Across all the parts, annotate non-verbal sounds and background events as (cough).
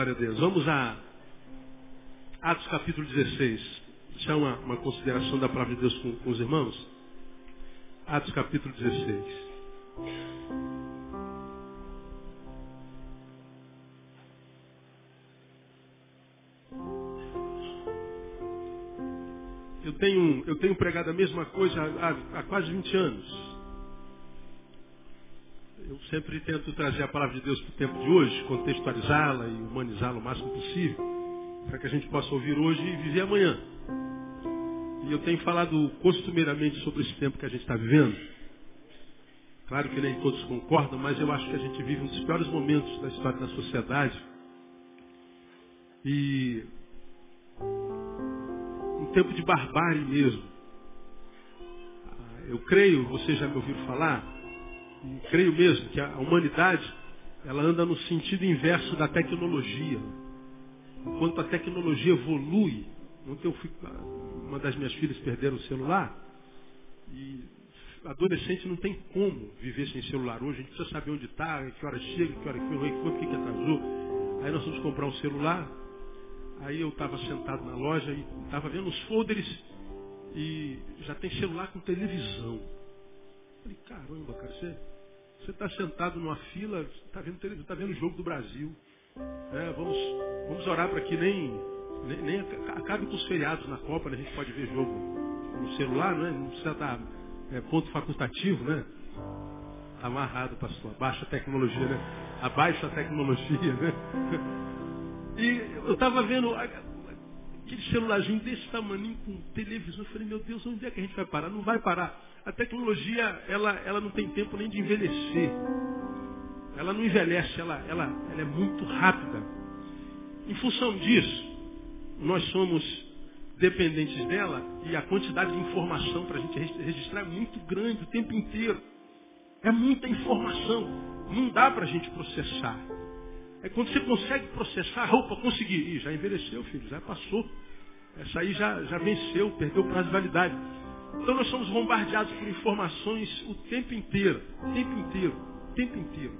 Glória a Deus. Vamos a Atos capítulo 16. Deixar uma, uma consideração da palavra de Deus com, com os irmãos. Atos capítulo 16. Eu tenho, eu tenho pregado a mesma coisa há, há quase 20 anos. Eu sempre tento trazer a palavra de Deus para o tempo de hoje, contextualizá-la e humanizá-la o máximo possível, para que a gente possa ouvir hoje e viver amanhã. E eu tenho falado costumeiramente sobre esse tempo que a gente está vivendo. Claro que nem todos concordam, mas eu acho que a gente vive um dos piores momentos da história da sociedade. E um tempo de barbárie mesmo. Eu creio, vocês já me ouviram falar, e creio mesmo que a humanidade ela anda no sentido inverso da tecnologia. Enquanto a tecnologia evolui, ontem eu fui, uma das minhas filhas perderam o celular e adolescente não tem como viver sem celular hoje. A gente precisa saber onde está, que hora chega, que hora foi, o que que atrasou. Aí nós vamos comprar um celular. Aí eu estava sentado na loja e estava vendo os folders e já tem celular com televisão. Falei, caramba, cara, você está sentado numa fila, está vendo televisão, está vendo o jogo do Brasil. É, vamos, vamos orar para que nem, nem, nem, acabe com os feriados na Copa, né? a gente pode ver jogo no celular, né? não precisa estar é, ponto facultativo, né? Está amarrado, pastor. Abaixa a tecnologia, né? Abaixa a tecnologia, né? (laughs) E eu estava vendo aquele celularzinho desse tamanho com televisão. Eu falei, meu Deus, onde é que a gente vai parar? Não vai parar. A tecnologia, ela, ela não tem tempo nem de envelhecer. Ela não envelhece, ela, ela, ela é muito rápida. Em função disso, nós somos dependentes dela e a quantidade de informação para a gente registrar é muito grande o tempo inteiro. É muita informação. Não dá para a gente processar. É quando você consegue processar, roupa, consegui. Ih, já envelheceu, filho, já passou. Essa aí já, já venceu, perdeu o prazo de validade. Então nós somos bombardeados por informações o tempo inteiro, o tempo inteiro, o tempo inteiro.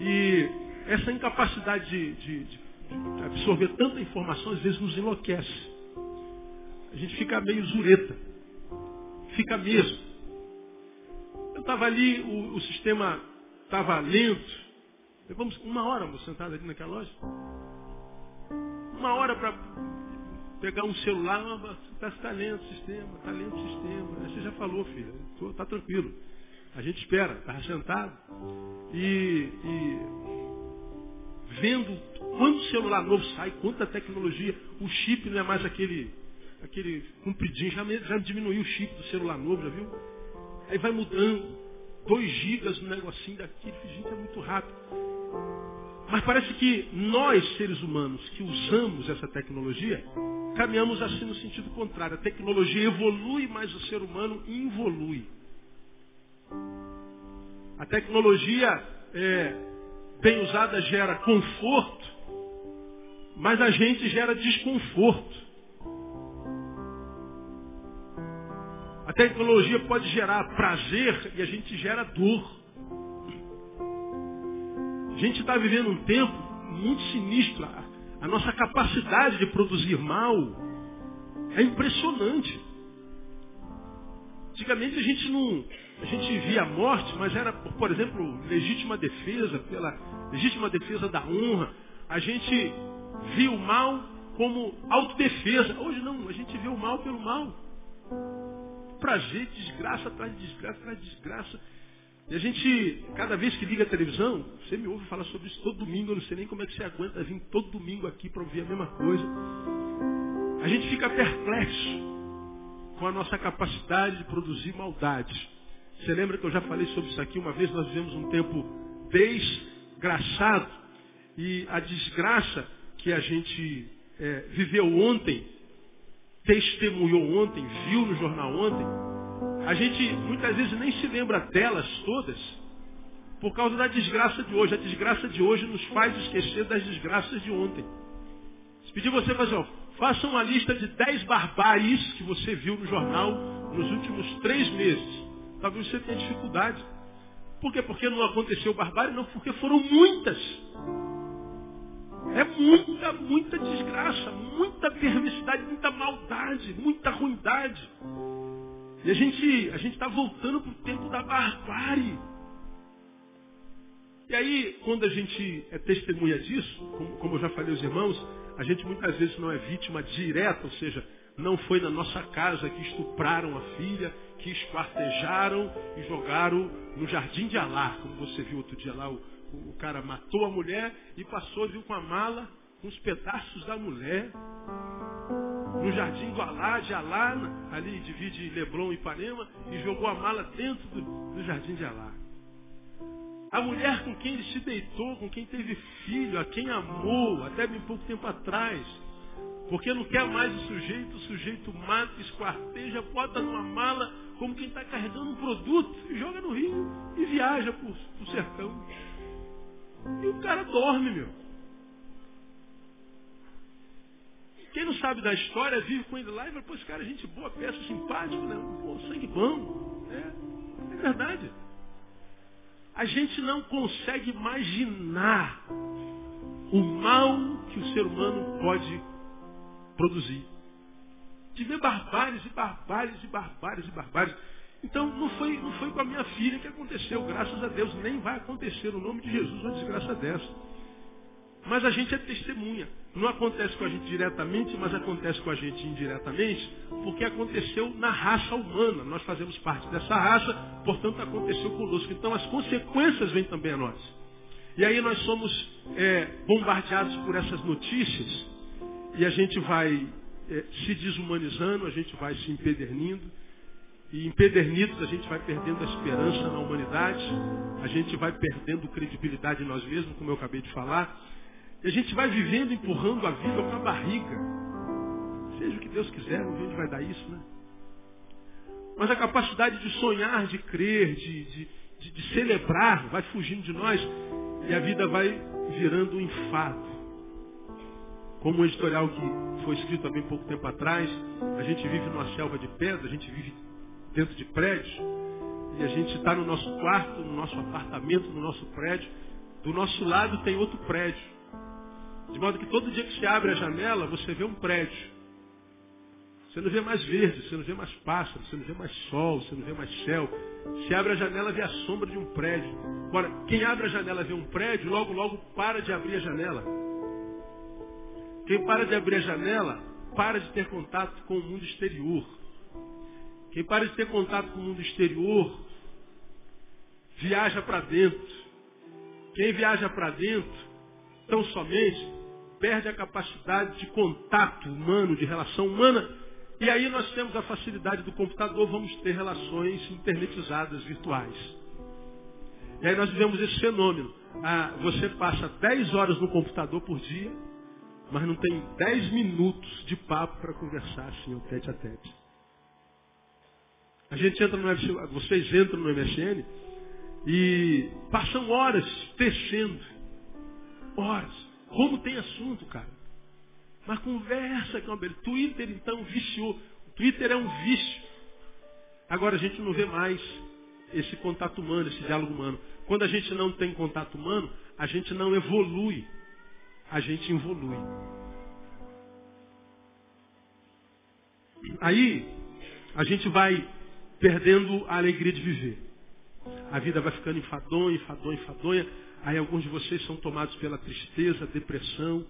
E essa incapacidade de, de, de absorver tanta informação às vezes nos enlouquece. A gente fica meio zureta. Fica mesmo. Eu estava ali, o, o sistema estava lento. Levamos uma hora sentado ali naquela loja. Uma hora para pegar um celular, está tá lento o sistema, está lento o sistema. Você já falou, filho, está tranquilo. A gente espera, está sentado. E, e vendo quanto celular novo sai, quanta tecnologia, o chip não é mais aquele, aquele compridinho, já, já diminuiu o chip do celular novo, já viu? Aí vai mudando, 2 gigas no negocinho daqui, gente, é muito rápido. Mas parece que nós, seres humanos, que usamos essa tecnologia, caminhamos assim no sentido contrário. A tecnologia evolui, mas o ser humano involui. A tecnologia, é, bem usada, gera conforto, mas a gente gera desconforto. A tecnologia pode gerar prazer e a gente gera dor. Gente está vivendo um tempo muito sinistro. A nossa capacidade de produzir mal é impressionante. Antigamente a gente não. A gente via a morte, mas era, por exemplo, legítima defesa, pela legítima defesa da honra. A gente via o mal como autodefesa. Hoje não, a gente vê o mal pelo mal. Prazer, desgraça atrás de desgraça atrás de desgraça. E a gente, cada vez que liga a televisão, você me ouve falar sobre isso todo domingo, eu não sei nem como é que você aguenta vir todo domingo aqui para ouvir a mesma coisa. A gente fica perplexo com a nossa capacidade de produzir maldade. Você lembra que eu já falei sobre isso aqui? Uma vez nós vivemos um tempo desgraçado e a desgraça que a gente é, viveu ontem, testemunhou ontem, viu no jornal ontem, a gente muitas vezes nem se lembra delas todas por causa da desgraça de hoje. A desgraça de hoje nos faz esquecer das desgraças de ontem. Se pedir você fazer, ó, faça uma lista de 10 barbáries que você viu no jornal nos últimos três meses. Talvez você tenha dificuldade. Por quê? Porque não aconteceu barbárie? Não, porque foram muitas. É muita, muita desgraça, muita perversidade, muita maldade, muita ruindade. E a gente a está voltando para o tempo da barbárie. E aí, quando a gente é testemunha disso, como, como eu já falei aos irmãos, a gente muitas vezes não é vítima direta, ou seja, não foi na nossa casa que estupraram a filha, que esquartejaram e jogaram no jardim de Alá, como você viu outro dia lá, o, o cara matou a mulher e passou, viu com a mala, com os pedaços da mulher, no jardim do Alá, de Alá, ali divide Leblon e Ipanema, e jogou a mala dentro do, do jardim de Alá. A mulher com quem ele se deitou, com quem teve filho, a quem amou, até bem pouco tempo atrás, porque não quer mais o sujeito, o sujeito mata, esquarteja, bota numa mala, como quem está carregando um produto, e joga no rio e viaja para o sertão. E o cara dorme, meu. Quem não sabe da história, vive com ele lá e fala, pô, esse cara é gente boa, peça simpático, né? Pô, sangue bom. É, é verdade. A gente não consegue imaginar o mal que o ser humano pode produzir. De ver barbáries e barbáries e barbáries e barbáries. Então não foi, não foi com a minha filha que aconteceu, graças a Deus. Nem vai acontecer no nome de Jesus uma desgraça dessa. Mas a gente é testemunha. Não acontece com a gente diretamente, mas acontece com a gente indiretamente, porque aconteceu na raça humana. Nós fazemos parte dessa raça, portanto aconteceu conosco. Então as consequências vêm também a nós. E aí nós somos é, bombardeados por essas notícias e a gente vai é, se desumanizando, a gente vai se empedernindo. E empedernidos a gente vai perdendo a esperança na humanidade, a gente vai perdendo credibilidade em nós mesmos, como eu acabei de falar. E a gente vai vivendo, empurrando a vida para a barriga. Seja o que Deus quiser, não onde vai dar isso, né? Mas a capacidade de sonhar, de crer, de, de, de, de celebrar, vai fugindo de nós e a vida vai virando um enfado. Como o editorial que foi escrito há bem pouco tempo atrás, a gente vive numa selva de pedra, a gente vive dentro de prédios, e a gente está no nosso quarto, no nosso apartamento, no nosso prédio. Do nosso lado tem outro prédio. De modo que todo dia que você abre a janela, você vê um prédio. Você não vê mais verde, você não vê mais pássaro, você não vê mais sol, você não vê mais céu. Se abre a janela, vê a sombra de um prédio. Agora, quem abre a janela vê um prédio, logo, logo para de abrir a janela. Quem para de abrir a janela, para de ter contato com o mundo exterior. Quem para de ter contato com o mundo exterior, viaja para dentro. Quem viaja para dentro, tão somente, perde a capacidade de contato humano, de relação humana. E aí nós temos a facilidade do computador, vamos ter relações internetizadas, virtuais. E aí nós vivemos esse fenômeno. Ah, você passa 10 horas no computador por dia, mas não tem 10 minutos de papo para conversar assim, tete a tete. A gente entra no MSN, vocês entram no MSN e passam horas tecendo. Horas. Como tem assunto, cara. Mas conversa com a Twitter, então, viciou. O Twitter é um vício. Agora a gente não vê mais esse contato humano, esse diálogo humano. Quando a gente não tem contato humano, a gente não evolui. A gente evolui. Aí, a gente vai perdendo a alegria de viver. A vida vai ficando enfadonha, enfadonha, enfadonha. Aí alguns de vocês são tomados pela tristeza, depressão.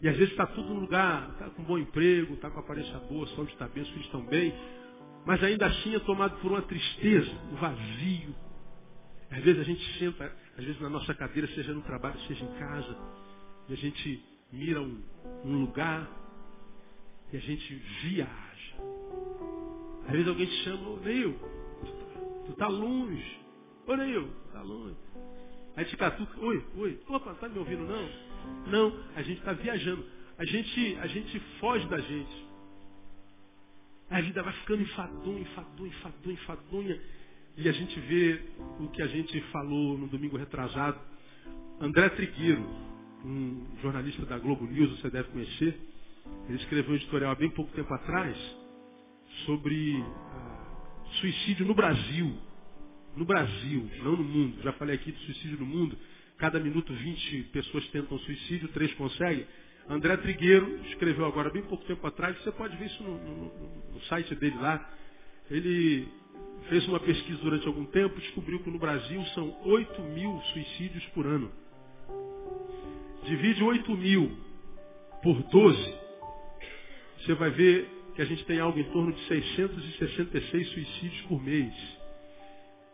E às vezes está tudo no lugar, está com bom emprego, está com aparência boa, saúde está bem, os filhos estão bem. Mas ainda assim é tomado por uma tristeza, um vazio. Às vezes a gente senta, às vezes na nossa cadeira, seja no trabalho, seja em casa, e a gente mira um, um lugar e a gente viaja. Às vezes alguém te chama, ô Neil, tu está longe. Ô Neil, está longe. Aí te catuca, oi, oi, opa, tá me ouvindo não? Não, a gente está viajando. A gente, a gente foge da gente. A vida vai ficando enfadonha, enfadonha, enfadonha, enfadonha. E a gente vê o que a gente falou no domingo retrasado. André Trigueiro, um jornalista da Globo News, você deve conhecer. Ele escreveu um editorial há bem pouco tempo atrás sobre uh, suicídio no Brasil no Brasil, não no mundo. Já falei aqui de suicídio no mundo. cada minuto 20 pessoas tentam suicídio, três conseguem. André Trigueiro escreveu agora, bem pouco tempo atrás, você pode ver isso no, no, no site dele lá. Ele fez uma pesquisa durante algum tempo, descobriu que no Brasil são 8 mil suicídios por ano. Divide 8 mil por 12, você vai ver que a gente tem algo em torno de 666 suicídios por mês.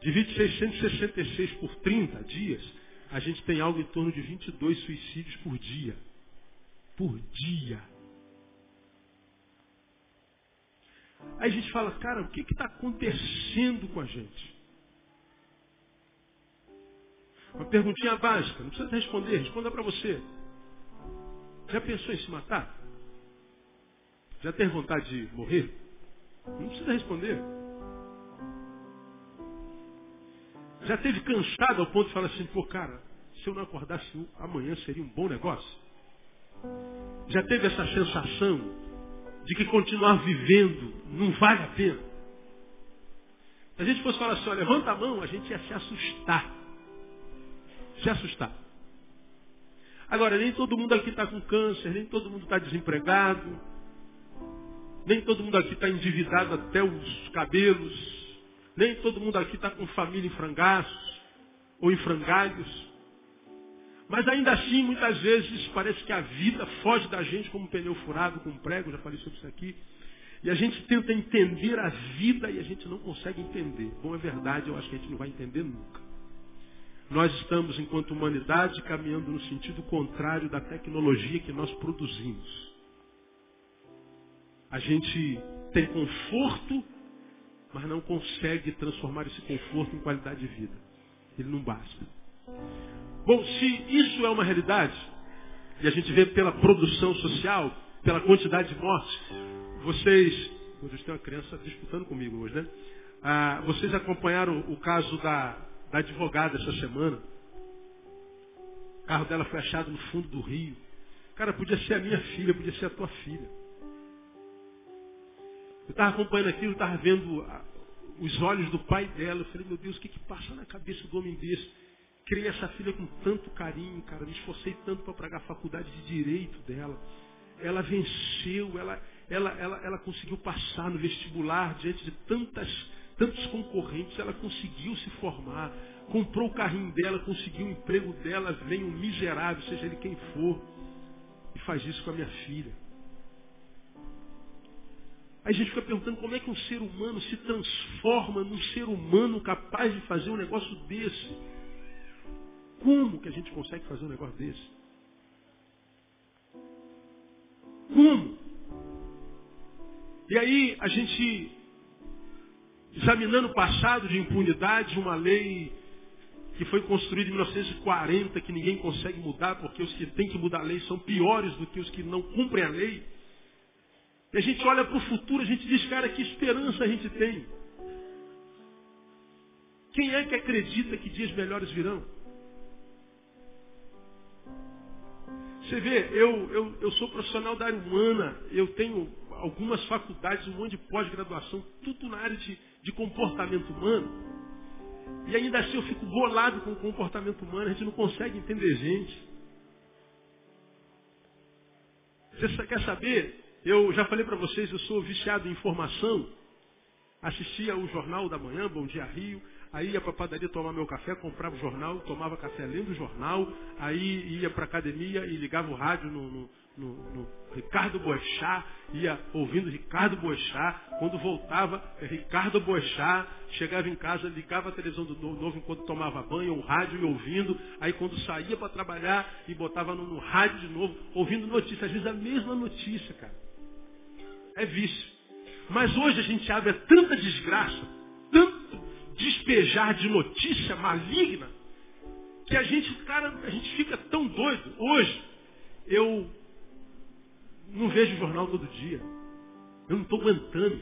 Divide 666 por 30 dias, a gente tem algo em torno de 22 suicídios por dia. Por dia. Aí a gente fala, cara, o que está acontecendo com a gente? Uma perguntinha básica, não precisa responder, responda para você. Já pensou em se matar? Já tem vontade de morrer? Não precisa responder. Já teve cansado ao ponto de falar assim, pô, cara, se eu não acordasse amanhã seria um bom negócio? Já teve essa sensação de que continuar vivendo não vale a pena? Se a gente fosse falar assim, ó, levanta a mão, a gente ia se assustar. Se assustar. Agora, nem todo mundo aqui está com câncer, nem todo mundo está desempregado, nem todo mundo aqui está endividado até os cabelos. Nem todo mundo aqui está com família em frangaços ou em frangalhos. Mas ainda assim, muitas vezes, parece que a vida foge da gente como um pneu furado com um prego, já falei sobre isso aqui. E a gente tenta entender a vida e a gente não consegue entender. Bom, é verdade, eu acho que a gente não vai entender nunca. Nós estamos, enquanto humanidade, caminhando no sentido contrário da tecnologia que nós produzimos. A gente tem conforto, mas não consegue transformar esse conforto em qualidade de vida. Ele não basta. Bom, se isso é uma realidade, e a gente vê pela produção social, pela quantidade de mortes, vocês. Hoje tem uma criança disputando comigo hoje, né? Ah, vocês acompanharam o caso da, da advogada essa semana. O carro dela foi achado no fundo do rio. Cara, podia ser a minha filha, podia ser a tua filha. Eu estava acompanhando aquilo, estava vendo os olhos do pai dela. Eu falei, meu Deus, o que, que passa na cabeça do homem desse? Criei essa filha com tanto carinho, cara. Me esforcei tanto para pagar a faculdade de direito dela. Ela venceu, ela, ela, ela, ela conseguiu passar no vestibular diante de tantas, tantos concorrentes. Ela conseguiu se formar. Comprou o carrinho dela, conseguiu o emprego dela. Vem um miserável, seja ele quem for, e faz isso com a minha filha. Aí a gente fica perguntando como é que um ser humano se transforma num ser humano capaz de fazer um negócio desse. Como que a gente consegue fazer um negócio desse? Como? E aí a gente, examinando o passado de impunidade, uma lei que foi construída em 1940, que ninguém consegue mudar, porque os que têm que mudar a lei são piores do que os que não cumprem a lei. E a gente olha para o futuro, a gente diz, cara, que esperança a gente tem. Quem é que acredita que dias melhores virão? Você vê, eu, eu, eu sou profissional da área humana, eu tenho algumas faculdades, um monte de pós-graduação, tudo na área de, de comportamento humano. E ainda assim eu fico bolado com o comportamento humano, a gente não consegue entender gente. Você quer saber? Eu já falei para vocês, eu sou viciado em informação. Assistia o Jornal da Manhã, Bom Dia Rio. Aí ia para a padaria tomar meu café, comprava o jornal, tomava café lendo o jornal. Aí ia para a academia e ligava o rádio no, no, no, no Ricardo Boechat, ia ouvindo Ricardo Boechat. Quando voltava, Ricardo Boechat. Chegava em casa, ligava a televisão do novo enquanto tomava banho, o rádio e ouvindo. Aí quando saía para trabalhar e botava no, no rádio de novo, ouvindo notícia. Às vezes a mesma notícia, cara é vício. Mas hoje a gente abre tanta desgraça, tanto despejar de notícia maligna, que a gente, cara, a gente fica tão doido. Hoje, eu não vejo jornal todo dia. Eu não estou aguentando.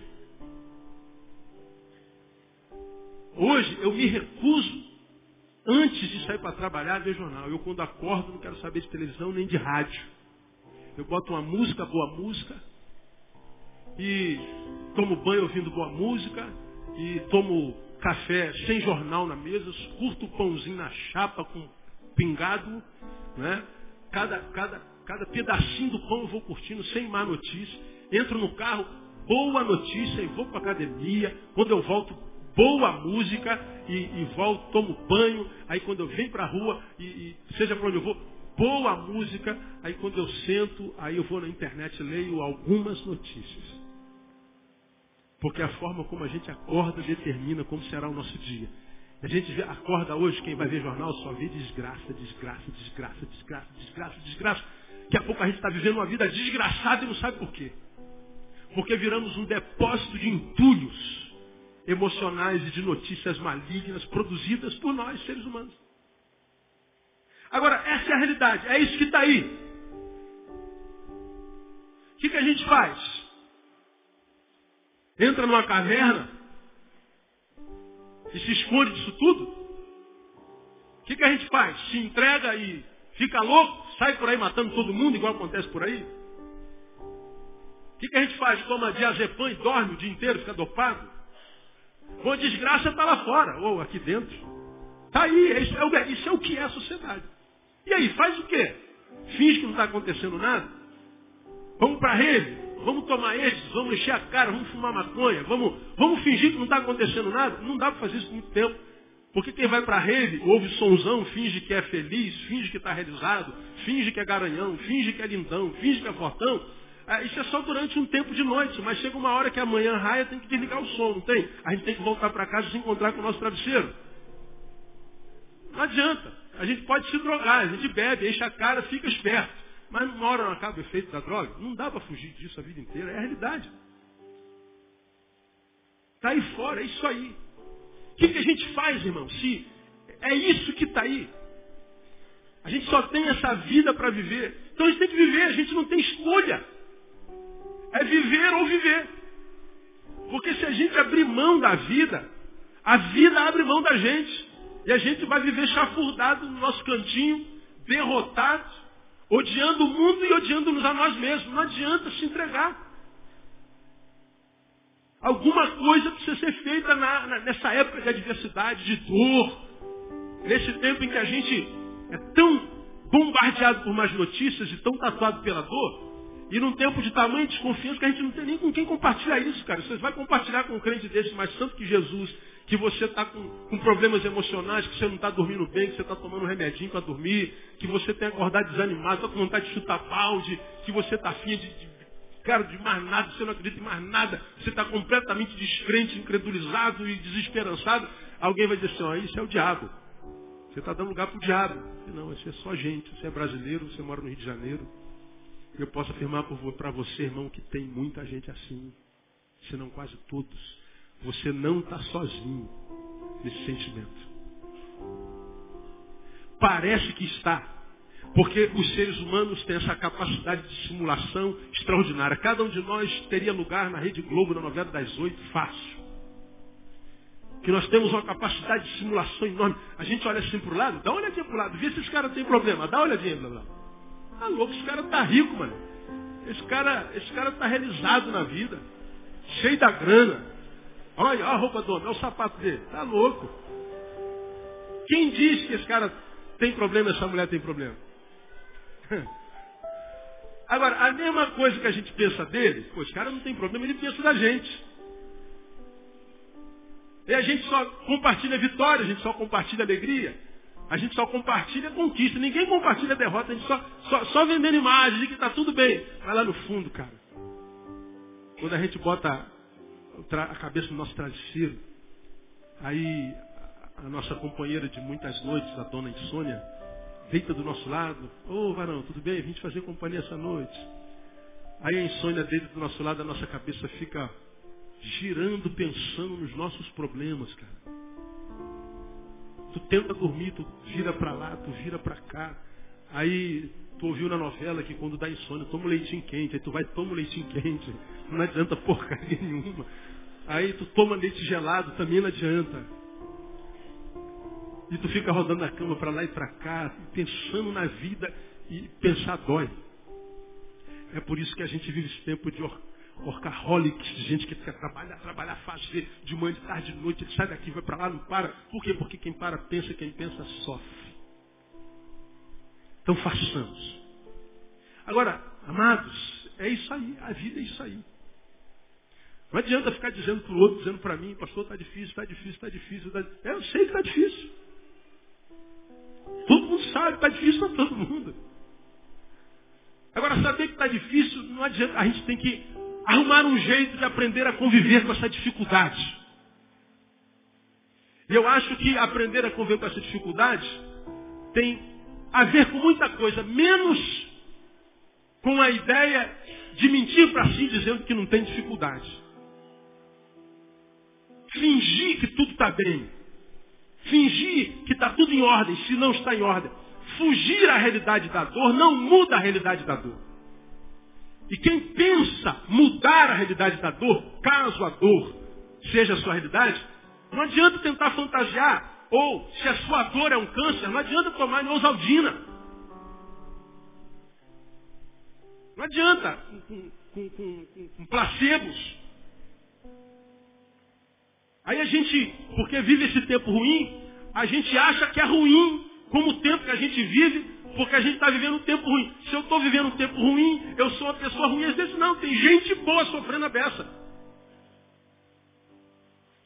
Hoje eu me recuso, antes de sair para trabalhar, a ver jornal. Eu quando acordo não quero saber de televisão nem de rádio. Eu boto uma música, boa música, e tomo banho ouvindo boa música, e tomo café sem jornal na mesa, curto o pãozinho na chapa com pingado, né? cada, cada, cada pedacinho do pão eu vou curtindo sem má notícia. Entro no carro, boa notícia e vou para academia. Quando eu volto, boa música e, e volto, tomo banho. Aí quando eu venho para a rua, e, e seja para onde eu vou, boa música. Aí quando eu sento, aí eu vou na internet e leio algumas notícias. Porque a forma como a gente acorda determina como será o nosso dia. A gente acorda hoje, quem vai ver jornal só vê desgraça, desgraça, desgraça, desgraça, desgraça, desgraça. Daqui a pouco a gente está vivendo uma vida desgraçada e não sabe por quê. Porque viramos um depósito de entulhos emocionais e de notícias malignas produzidas por nós, seres humanos. Agora, essa é a realidade, é isso que está aí. O que, que a gente faz? Entra numa caverna e se esconde disso tudo? O que, que a gente faz? Se entrega e fica louco? Sai por aí matando todo mundo, igual acontece por aí? O que, que a gente faz? Toma diazepam e dorme o dia inteiro, fica dopado? Ou a desgraça está lá fora, ou aqui dentro. Está aí, isso é, o, isso é o que é a sociedade. E aí, faz o quê? Finge que não está acontecendo nada? Vamos para a rede? Vamos tomar esses, vamos encher a cara, vamos fumar maconha, vamos, vamos fingir que não está acontecendo nada. Não dá para fazer isso muito tempo. Porque quem vai para a rede, ouve sonzão, finge que é feliz, finge que está realizado, finge que é garanhão, finge que é lindão, finge que é fortão. É, isso é só durante um tempo de noite, mas chega uma hora que amanhã raia, tem que desligar o som, não tem? A gente tem que voltar para casa e se encontrar com o nosso travesseiro. Não adianta. A gente pode se drogar, a gente bebe, enche a cara, fica esperto. Mas uma hora não acaba o efeito da droga? Não dá para fugir disso a vida inteira, é a realidade. Está aí fora, é isso aí. O que, que a gente faz, irmão? Se é isso que está aí. A gente só tem essa vida para viver. Então a gente tem que viver, a gente não tem escolha. É viver ou viver. Porque se a gente abrir mão da vida, a vida abre mão da gente. E a gente vai viver chafurdado no nosso cantinho, derrotado, odiando o mundo e odiando-nos a nós mesmos. Não adianta se entregar. Alguma coisa precisa ser feita na, na, nessa época de adversidade, de dor, nesse tempo em que a gente é tão bombardeado por mais notícias e tão tatuado pela dor, e num tempo de tamanho desconfiança que a gente não tem nem com quem compartilhar isso, cara. Você vai compartilhar com um crente desse mais santo que Jesus, que você está com, com, problemas emocionais, que você não está dormindo bem, que você está tomando um remedinho para dormir, que você tem acordado desanimado, está com vontade de chutar balde, que você está afim de, de, cara, de mais nada, você não acredita em mais nada, você está completamente descrente, incredulizado e desesperançado, alguém vai dizer assim, ó, isso é o diabo. Você está dando lugar para o diabo. Não, isso é só gente. Você é brasileiro, você mora no Rio de Janeiro. Eu posso afirmar para você, irmão, que tem muita gente assim. Se não quase todos você não está sozinho nesse sentimento. Parece que está. Porque os seres humanos têm essa capacidade de simulação extraordinária. Cada um de nós teria lugar na Rede Globo, na novela das oito, fácil. Que nós temos uma capacidade de simulação enorme. A gente olha assim para o lado, dá uma olhadinha para o lado, vê se esse cara tem problema, dá uma olhadinha para o lado. Louco, esse cara tá rico, mano. Esse cara, esse cara tá realizado na vida. Cheio da grana. Olha, a roupa do homem, olha o sapato dele. Tá louco. Quem diz que esse cara tem problema, essa mulher tem problema? (laughs) Agora, a mesma coisa que a gente pensa dele, pô, esse cara não tem problema, ele pensa da gente. E a gente só compartilha vitória, a gente só compartilha alegria, a gente só compartilha conquista, ninguém compartilha derrota, a gente só, só, só vendendo imagem de que está tudo bem. Vai lá no fundo, cara. Quando a gente bota a cabeça do nosso travesseiro. Aí a nossa companheira de muitas noites, a dona Insônia, deita do nosso lado. Ô oh, varão, tudo bem? Vim te fazer companhia essa noite. Aí a insônia deita do nosso lado, a nossa cabeça fica girando, pensando nos nossos problemas, cara. Tu tenta dormir, tu vira para lá, tu vira para cá. Aí tu ouviu na novela que quando dá insônia, toma um leitinho quente. Aí tu vai toma um leitinho quente. Não adianta porcaria (laughs) nenhuma. Aí tu toma leite gelado, também não adianta. E tu fica rodando na cama para lá e para cá, pensando na vida e pensar dói. É por isso que a gente vive esse tempo de or workaholics, de gente que quer trabalhar, trabalhar, fazer de manhã, de tarde, de noite, ele sai daqui, vai para lá, não para. Por quê? Porque quem para pensa, quem pensa sofre. Então façamos. Agora, amados, é isso aí, a vida é isso aí. Não adianta ficar dizendo para o outro, dizendo para mim, pastor, está difícil, está difícil, está difícil. Tá... Eu sei que está difícil. Todo mundo sabe, está difícil para todo mundo. Agora, saber que está difícil, não adianta. A gente tem que arrumar um jeito de aprender a conviver com essa dificuldade. E eu acho que aprender a conviver com essa dificuldade tem a ver com muita coisa, menos com a ideia de mentir para si dizendo que não tem dificuldade. Fingir que tudo está bem. Fingir que está tudo em ordem, se não está em ordem. Fugir à realidade da dor não muda a realidade da dor. E quem pensa mudar a realidade da dor, caso a dor seja a sua realidade, não adianta tentar fantasiar. Ou, se a sua dor é um câncer, não adianta tomar neosaldina. Não adianta com, com, com, com placebos. Aí a gente, porque vive esse tempo ruim, a gente acha que é ruim como o tempo que a gente vive, porque a gente está vivendo um tempo ruim. Se eu estou vivendo um tempo ruim, eu sou uma pessoa ruim. Às vezes não, tem gente boa sofrendo a beça.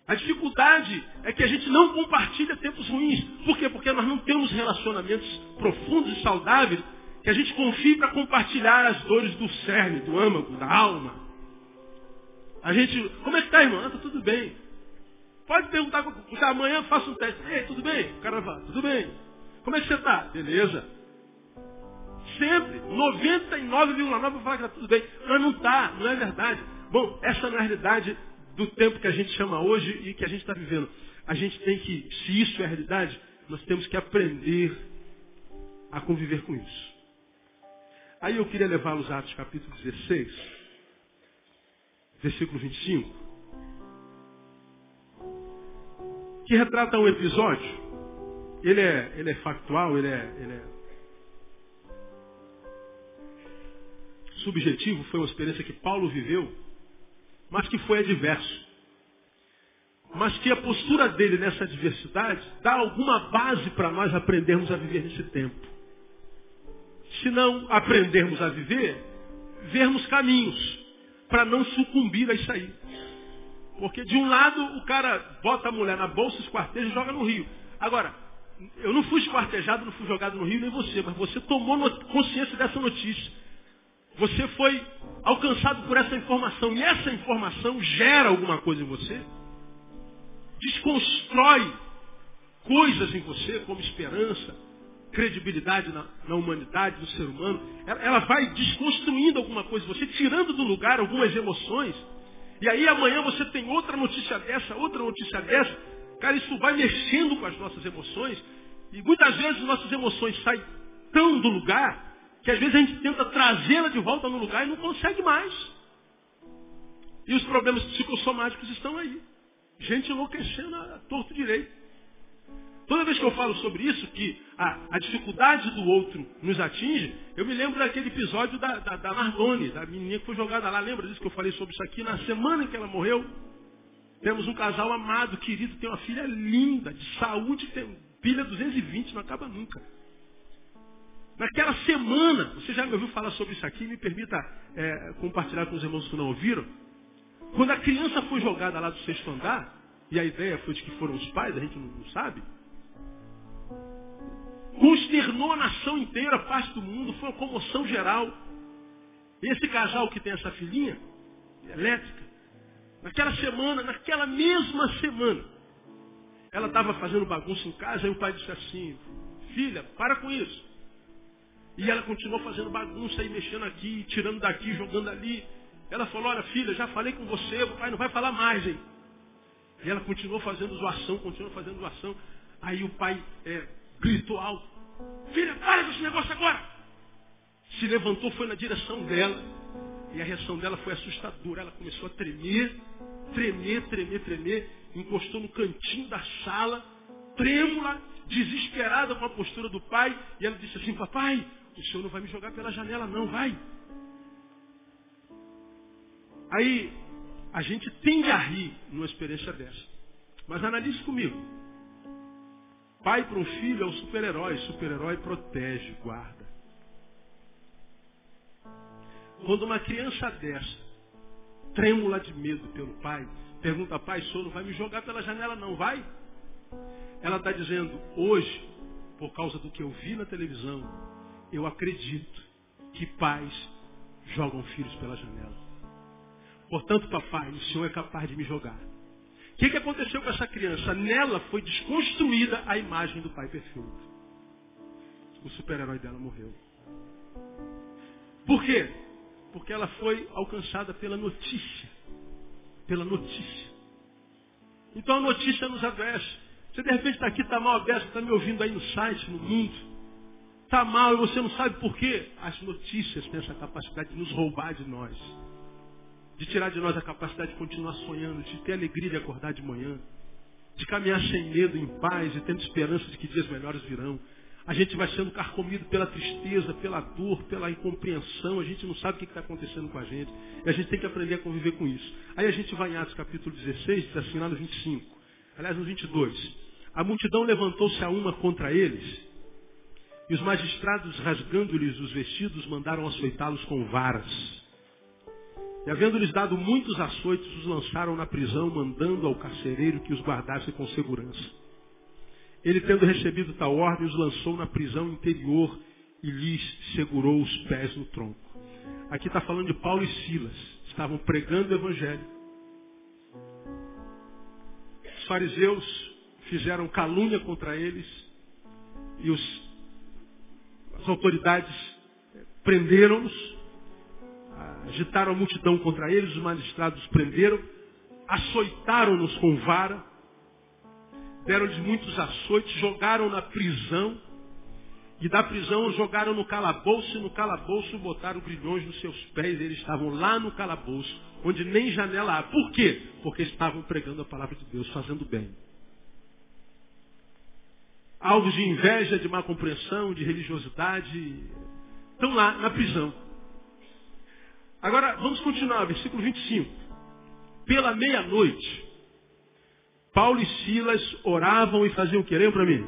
A dificuldade é que a gente não compartilha tempos ruins. Por quê? Porque nós não temos relacionamentos profundos e saudáveis que a gente confie para compartilhar as dores do cerne, do âmago, da alma. A gente, como é que está, irmão? Está ah, tudo bem. Pode perguntar, amanhã eu faço um teste. Ei, tudo bem? O cara fala, tudo bem. Como é que você está? Beleza. Sempre, 99,9 vai falar que está tudo bem. Mas não está, não é verdade. Bom, essa não é realidade do tempo que a gente chama hoje e que a gente está vivendo. A gente tem que, se isso é a realidade, nós temos que aprender a conviver com isso. Aí eu queria levar os Atos capítulo 16, versículo 25. que retrata um episódio. Ele é, ele é factual, ele é, ele é subjetivo, foi uma experiência que Paulo viveu, mas que foi adverso. Mas que a postura dele nessa adversidade dá alguma base para nós aprendermos a viver nesse tempo. Se não aprendermos a viver, vermos caminhos para não sucumbir a isso aí. Porque de um lado o cara bota a mulher na bolsa, esquarteja e joga no rio. Agora, eu não fui esquartejado, não fui jogado no rio, nem você, mas você tomou consciência dessa notícia. Você foi alcançado por essa informação e essa informação gera alguma coisa em você. Desconstrói coisas em você, como esperança, credibilidade na, na humanidade, no ser humano. Ela, ela vai desconstruindo alguma coisa em você, tirando do lugar algumas emoções e aí amanhã você tem outra notícia dessa, outra notícia dessa. Cara, isso vai mexendo com as nossas emoções. E muitas vezes nossas emoções saem tão do lugar que às vezes a gente tenta trazê-la de volta no lugar e não consegue mais. E os problemas psicossomáticos estão aí. Gente enlouquecendo a torto direito. Toda vez que eu falo sobre isso, que a, a, dificuldade do outro nos atinge, eu me lembro daquele episódio da, da, da da menina que foi jogada lá. Lembra disso que eu falei sobre isso aqui? Na semana em que ela morreu, temos um casal amado, querido, tem uma filha linda, de saúde, tem filha 220, não acaba nunca. Naquela semana, você já me ouviu falar sobre isso aqui, me permita é, compartilhar com os irmãos que não ouviram. Quando a criança foi jogada lá do sexto andar, e a ideia foi de que foram os pais, a gente não, não sabe, consternou a nação inteira, parte do mundo, foi uma comoção geral. Esse casal que tem essa filhinha, elétrica, naquela semana, naquela mesma semana, ela estava fazendo bagunça em casa e o pai disse assim, filha, para com isso. E ela continuou fazendo bagunça e mexendo aqui, tirando daqui, jogando ali. Ela falou, olha filha, já falei com você, o pai não vai falar mais, hein? E ela continuou fazendo zoação, continuou fazendo zoação. Aí o pai é, gritou alto. Filha, para com esse negócio agora. Se levantou, foi na direção dela. E a reação dela foi assustadora. Ela começou a tremer, tremer, tremer, tremer. Encostou no cantinho da sala, trêmula, desesperada com a postura do pai. E ela disse assim, papai, o senhor não vai me jogar pela janela não, vai. Aí, a gente tende a rir numa experiência dessa. Mas analise comigo. Pai para um filho é um super-herói. Super-herói protege, guarda. Quando uma criança dessa, trêmula de medo pelo pai, pergunta, pai, senhor não vai me jogar pela janela não, vai? Ela está dizendo, hoje, por causa do que eu vi na televisão, eu acredito que pais jogam filhos pela janela. Portanto, papai, o senhor é capaz de me jogar. O que, que aconteceu com essa criança? Nela foi desconstruída a imagem do pai perfeito. O super-herói dela morreu. Por quê? Porque ela foi alcançada pela notícia. Pela notícia. Então a notícia nos adoece. Você de repente está aqui, está mal aberto, está me ouvindo aí no site, no mundo. Está mal e você não sabe por quê. As notícias têm essa capacidade de nos roubar de nós. De tirar de nós a capacidade de continuar sonhando, de ter alegria de acordar de manhã. De caminhar sem medo, em paz e tendo esperança de que dias melhores virão. A gente vai sendo carcomido pela tristeza, pela dor, pela incompreensão. A gente não sabe o que está acontecendo com a gente. E a gente tem que aprender a conviver com isso. Aí a gente vai em Atos capítulo 16, diz assim lá no 25. Aliás, no 22. A multidão levantou-se a uma contra eles, e os magistrados, rasgando-lhes os vestidos, mandaram açoitá-los com varas. E havendo-lhes dado muitos açoites, os lançaram na prisão, mandando ao carcereiro que os guardasse com segurança. Ele, tendo recebido tal ordem, os lançou na prisão interior e lhes segurou os pés no tronco. Aqui está falando de Paulo e Silas. Estavam pregando o evangelho. Os fariseus fizeram calúnia contra eles e os, as autoridades prenderam-nos, agitaram a multidão contra eles, os magistrados prenderam, açoitaram-nos com vara, deram-lhes muitos açoites, jogaram na prisão, e da prisão jogaram no calabouço, e no calabouço botaram grilhões nos seus pés, eles estavam lá no calabouço, onde nem janela há. Por quê? Porque estavam pregando a palavra de Deus, fazendo bem alvos de inveja, de má compreensão, de religiosidade, estão lá na prisão. Agora, vamos continuar, versículo 25. Pela meia-noite, Paulo e Silas oravam e faziam o que? para mim?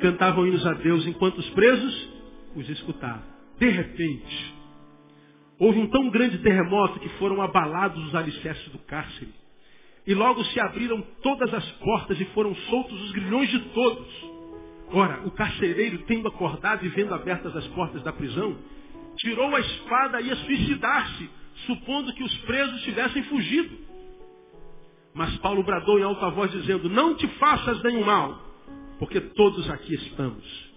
Cantavam hinos a Deus enquanto os presos os escutavam. De repente, houve um tão grande terremoto que foram abalados os alicerces do cárcere. E logo se abriram todas as portas e foram soltos os grilhões de todos. Ora, o carcereiro, tendo acordado e vendo abertas as portas da prisão, tirou a espada e ia suicidar-se, supondo que os presos tivessem fugido. Mas Paulo bradou em alta voz, dizendo: Não te faças nenhum mal, porque todos aqui estamos.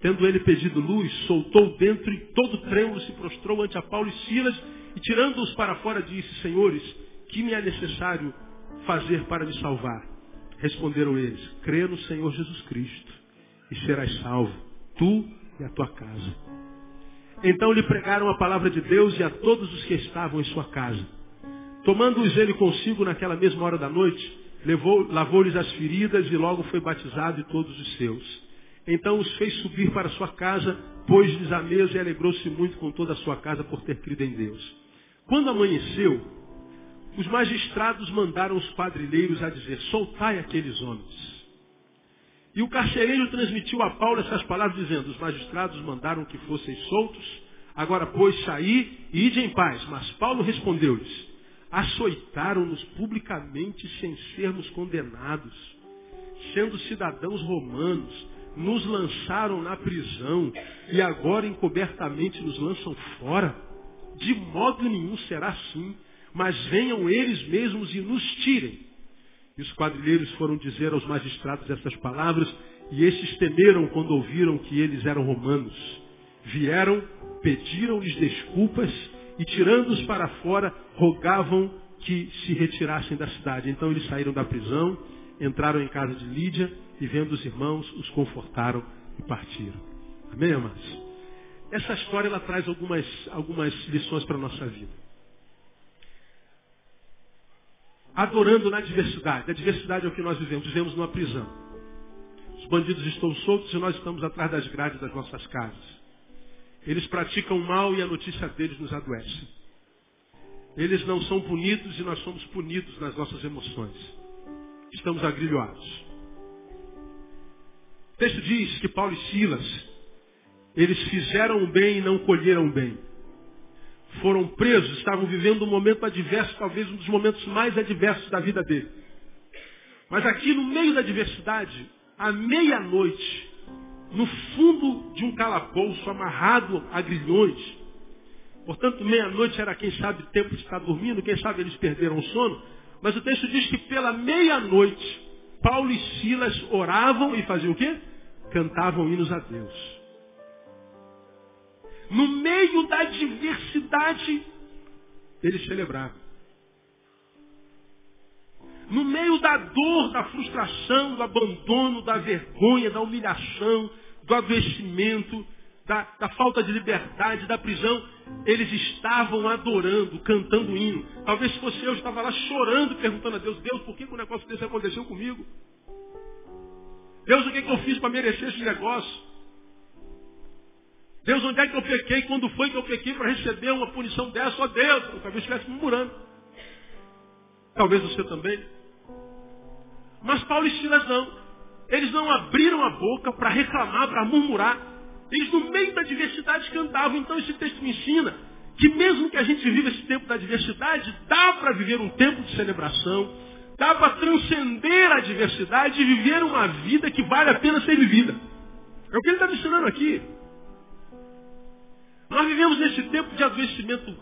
Tendo ele pedido luz, soltou dentro e todo trêmulo se prostrou ante a Paulo e Silas, e tirando-os para fora, disse: Senhores, que me é necessário fazer para me salvar? Responderam eles, crê no Senhor Jesus Cristo e serás salvo, tu e a tua casa. Então lhe pregaram a palavra de Deus e a todos os que estavam em sua casa. Tomando-os ele consigo naquela mesma hora da noite, lavou-lhes as feridas e logo foi batizado e todos os seus. Então os fez subir para sua casa, pôs-lhes a mesa e alegrou-se muito com toda a sua casa por ter crido em Deus. Quando amanheceu, os magistrados mandaram os quadrilheiros a dizer, soltai aqueles homens. E o carcereiro transmitiu a Paulo essas palavras, dizendo, os magistrados mandaram que fossem soltos, agora, pois, saí e ide em paz. Mas Paulo respondeu-lhes, açoitaram-nos publicamente sem sermos condenados, sendo cidadãos romanos, nos lançaram na prisão e agora encobertamente nos lançam fora. De modo nenhum será assim mas venham eles mesmos e nos tirem. E os quadrilheiros foram dizer aos magistrados essas palavras, e estes temeram quando ouviram que eles eram romanos. Vieram, pediram-lhes desculpas, e tirando-os para fora, rogavam que se retirassem da cidade. Então eles saíram da prisão, entraram em casa de Lídia, e vendo os irmãos, os confortaram e partiram. Amém, amados? Essa história ela traz algumas, algumas lições para a nossa vida. Adorando na diversidade. A diversidade é o que nós vivemos. Vivemos numa prisão. Os bandidos estão soltos e nós estamos atrás das grades das nossas casas. Eles praticam mal e a notícia deles nos adoece. Eles não são punidos e nós somos punidos nas nossas emoções. Estamos agrilhoados. O texto diz que Paulo e Silas, eles fizeram o bem e não colheram o bem. Foram presos, estavam vivendo um momento adverso, talvez um dos momentos mais adversos da vida dele. Mas aqui no meio da adversidade, à meia-noite, no fundo de um calabouço amarrado a grilhões, portanto meia-noite era quem sabe tempo de estar dormindo, quem sabe eles perderam o sono, mas o texto diz que pela meia-noite, Paulo e Silas oravam e faziam o quê? Cantavam hinos a Deus. No meio da diversidade, eles celebravam. No meio da dor, da frustração, do abandono, da vergonha, da humilhação, do adoecimento, da, da, falta de liberdade, da prisão, eles estavam adorando, cantando hino. Talvez se fosse eu, eu estava lá chorando, perguntando a Deus, Deus, por que, que um negócio desse aconteceu comigo? Deus, o que, que eu fiz para merecer esse negócio? Deus, onde é que eu pequei? Quando foi que eu pequei para receber uma punição dessa? Ó oh, Deus, eu talvez estivesse murmurando. Talvez você também. Mas Paulo e Silas não. Eles não abriram a boca para reclamar, para murmurar. Eles no meio da diversidade cantavam. Então esse texto me ensina que mesmo que a gente viva esse tempo da diversidade, dá para viver um tempo de celebração, dá para transcender a diversidade e viver uma vida que vale a pena ser vivida. É o que ele está me ensinando aqui. Nós vivemos nesse tempo de adoecimento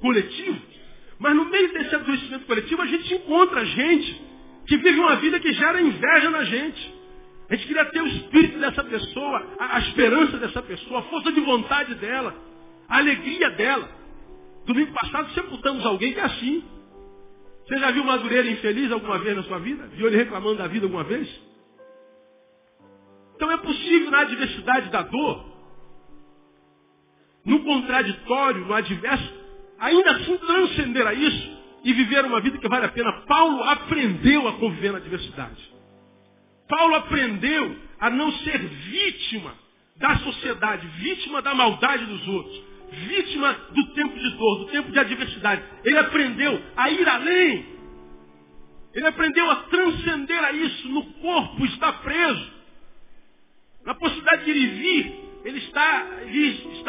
coletivo, mas no meio desse adoecimento coletivo a gente encontra gente que vive uma vida que gera inveja na gente. A gente queria ter o espírito dessa pessoa, a, esperança dessa pessoa, a força de vontade dela, a alegria dela. Domingo passado sepultamos alguém que é assim. Você já viu Madureira infeliz alguma vez na sua vida? Viu ele reclamando da vida alguma vez? Então é possível na adversidade da dor no contraditório, no adverso, ainda assim transcender a isso e viver uma vida que vale a pena. Paulo aprendeu a conviver na adversidade. Paulo aprendeu a não ser vítima da sociedade, vítima da maldade dos outros, vítima do tempo de dor, do tempo de adversidade. Ele aprendeu a ir além. Ele aprendeu a transcender a isso. No corpo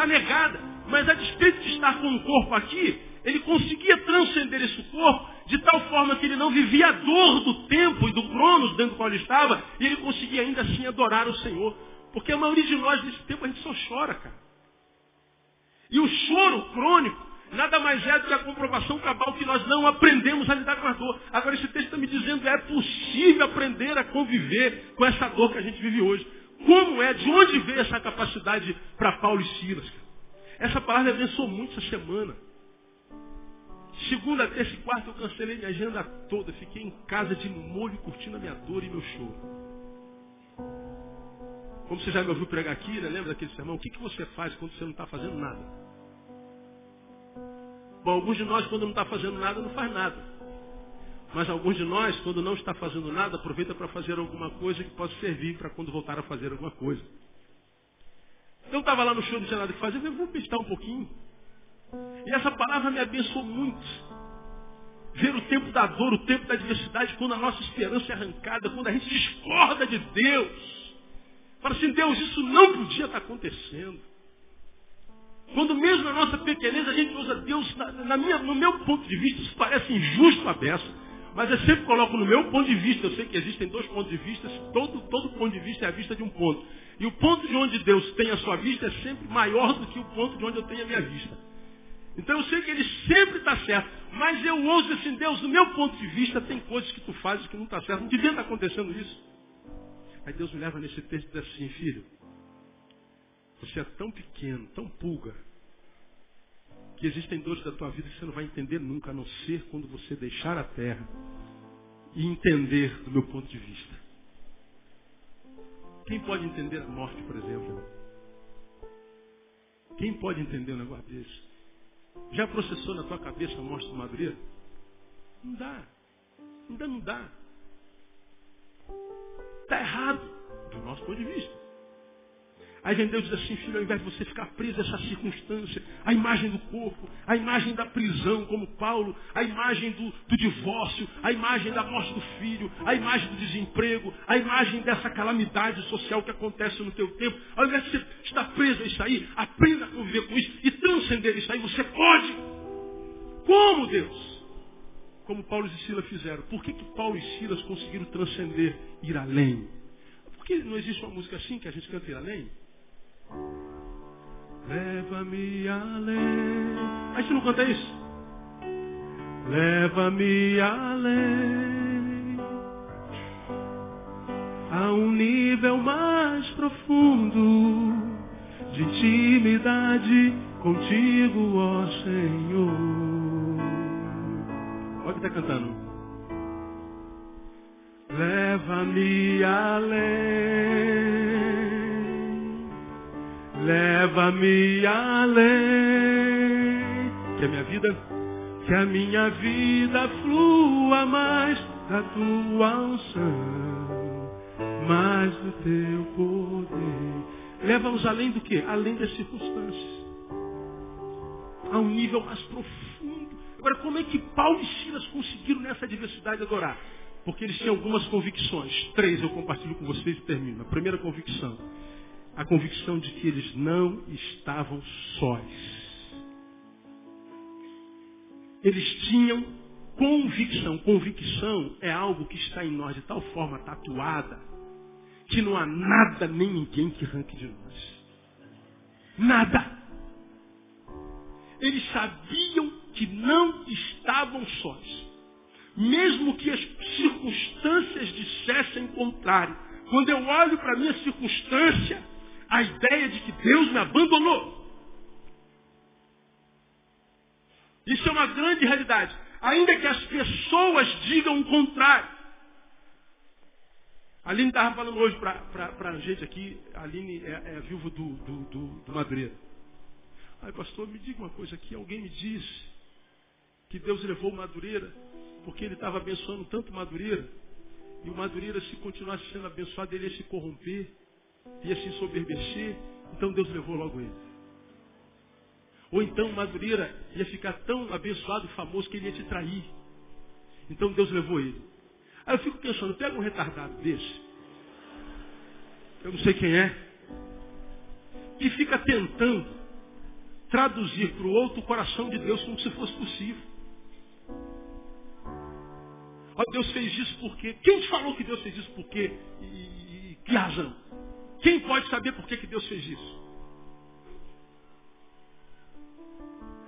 negada. Mas a despeito de estar com o corpo aqui, ele conseguia transcender esse corpo de tal forma que ele não vivia a dor do tempo e do cronos dentro do qual ele estava, e ele conseguia ainda assim adorar o Senhor. Porque a maioria de nós nesse tempo a gente só chora, cara. E o choro crônico nada mais é do que a comprovação cabal que nós não aprendemos a lidar com a dor. Agora esse texto está me dizendo que é possível aprender a conviver com essa dor que a gente vive hoje. Como é? De onde veio essa capacidade para Paulo e Silas? Essa palavra abençoou muito essa semana. Segunda, terça e quarta eu cancelei minha agenda toda. Fiquei em casa de molho, curtindo a minha dor e meu choro. Como você já me ouviu pregar aqui, né? lembra daquele sermão? O que, que você faz quando você não está fazendo nada? Bom, alguns de nós, quando não está fazendo nada, não faz nada. Mas alguns de nós, quando não está fazendo nada, aproveita para fazer alguma coisa que possa servir para quando voltar a fazer alguma coisa. Então eu estava lá no show, não tinha nada que fazer, eu vou meditar um pouquinho. E essa palavra me abençoou muito. Ver o tempo da dor, o tempo da adversidade, quando a nossa esperança é arrancada, quando a gente discorda de Deus. Fala assim, Deus, isso não podia estar acontecendo. Quando mesmo na nossa pequenez a gente usa Deus, na, na minha, no meu ponto de vista, isso parece injusto a beça. Mas eu sempre coloco no meu ponto de vista, eu sei que existem dois pontos de vista, todo, todo ponto de vista é a vista de um ponto. E o ponto de onde Deus tem a sua vista é sempre maior do que o ponto de onde eu tenho a minha vista. Então eu sei que ele sempre está certo. Mas eu ouço assim, Deus, no meu ponto de vista, tem coisas que tu fazes que não está certo. Não devia estar acontecendo isso. Aí Deus me leva nesse texto e diz assim, filho, você é tão pequeno, tão pulga, que existem dores da tua vida que você não vai entender nunca, a não ser quando você deixar a terra e entender do meu ponto de vista. Quem pode entender a morte, por exemplo? Quem pode entender um negócio desse? Já processou na tua cabeça a morte do Madureira? Não dá. Ainda não dá. Está errado, do nosso ponto de vista. Aí vem Deus diz assim, filho, ao invés de você ficar preso a essa circunstância, a imagem do corpo, a imagem da prisão, como Paulo, a imagem do, do divórcio, a imagem da morte do filho, a imagem do desemprego, a imagem dessa calamidade social que acontece no teu tempo, ao invés de você estar preso a isso aí, aprenda a conviver com isso e transcender isso aí. Você pode. Como Deus? Como Paulo e Silas fizeram. Por que, que Paulo e Silas conseguiram transcender, ir além? Por que não existe uma música assim que a gente canta ir além? Leva-me além. A gente não canta isso? Leva-me além. A um nível mais profundo de intimidade contigo, ó Senhor. Olha que está cantando. Leva-me além Leva-me além. Que a minha vida, que a minha vida flua mais da tua unção, mais do teu poder. Leva-nos além do que? Além das circunstâncias. A um nível mais profundo. Agora, como é que Paulo e Silas conseguiram nessa diversidade adorar? Porque eles tinham algumas convicções. Três eu compartilho com vocês e termino. A primeira convicção a convicção de que eles não estavam sós. Eles tinham convicção. Convicção é algo que está em nós de tal forma tatuada que não há nada nem ninguém que arranque de nós. Nada. Eles sabiam que não estavam sós. Mesmo que as circunstâncias dissessem o contrário. Quando eu olho para a minha circunstância, a ideia de que Deus me abandonou. Isso é uma grande realidade. Ainda que as pessoas digam o contrário. A Aline estava falando hoje para a gente aqui, a Aline é, é viúva do, do, do, do Madureira. Aí, pastor, me diga uma coisa aqui. Alguém me disse que Deus levou o Madureira porque ele estava abençoando tanto Madureira. E o Madureira, se continuasse sendo abençoado, ele ia se corromper ia se ensoberbecer, então Deus levou logo ele. Ou então Madureira ia ficar tão abençoado e famoso que ele ia te trair. Então Deus levou ele. Aí eu fico pensando, pega um retardado desse, eu não sei quem é, que fica tentando traduzir para o outro o coração de Deus como se fosse possível. Ó, Deus fez isso porque. Quem te falou que Deus fez isso porque? E, e, e que razão? Quem pode saber por que, que Deus fez isso?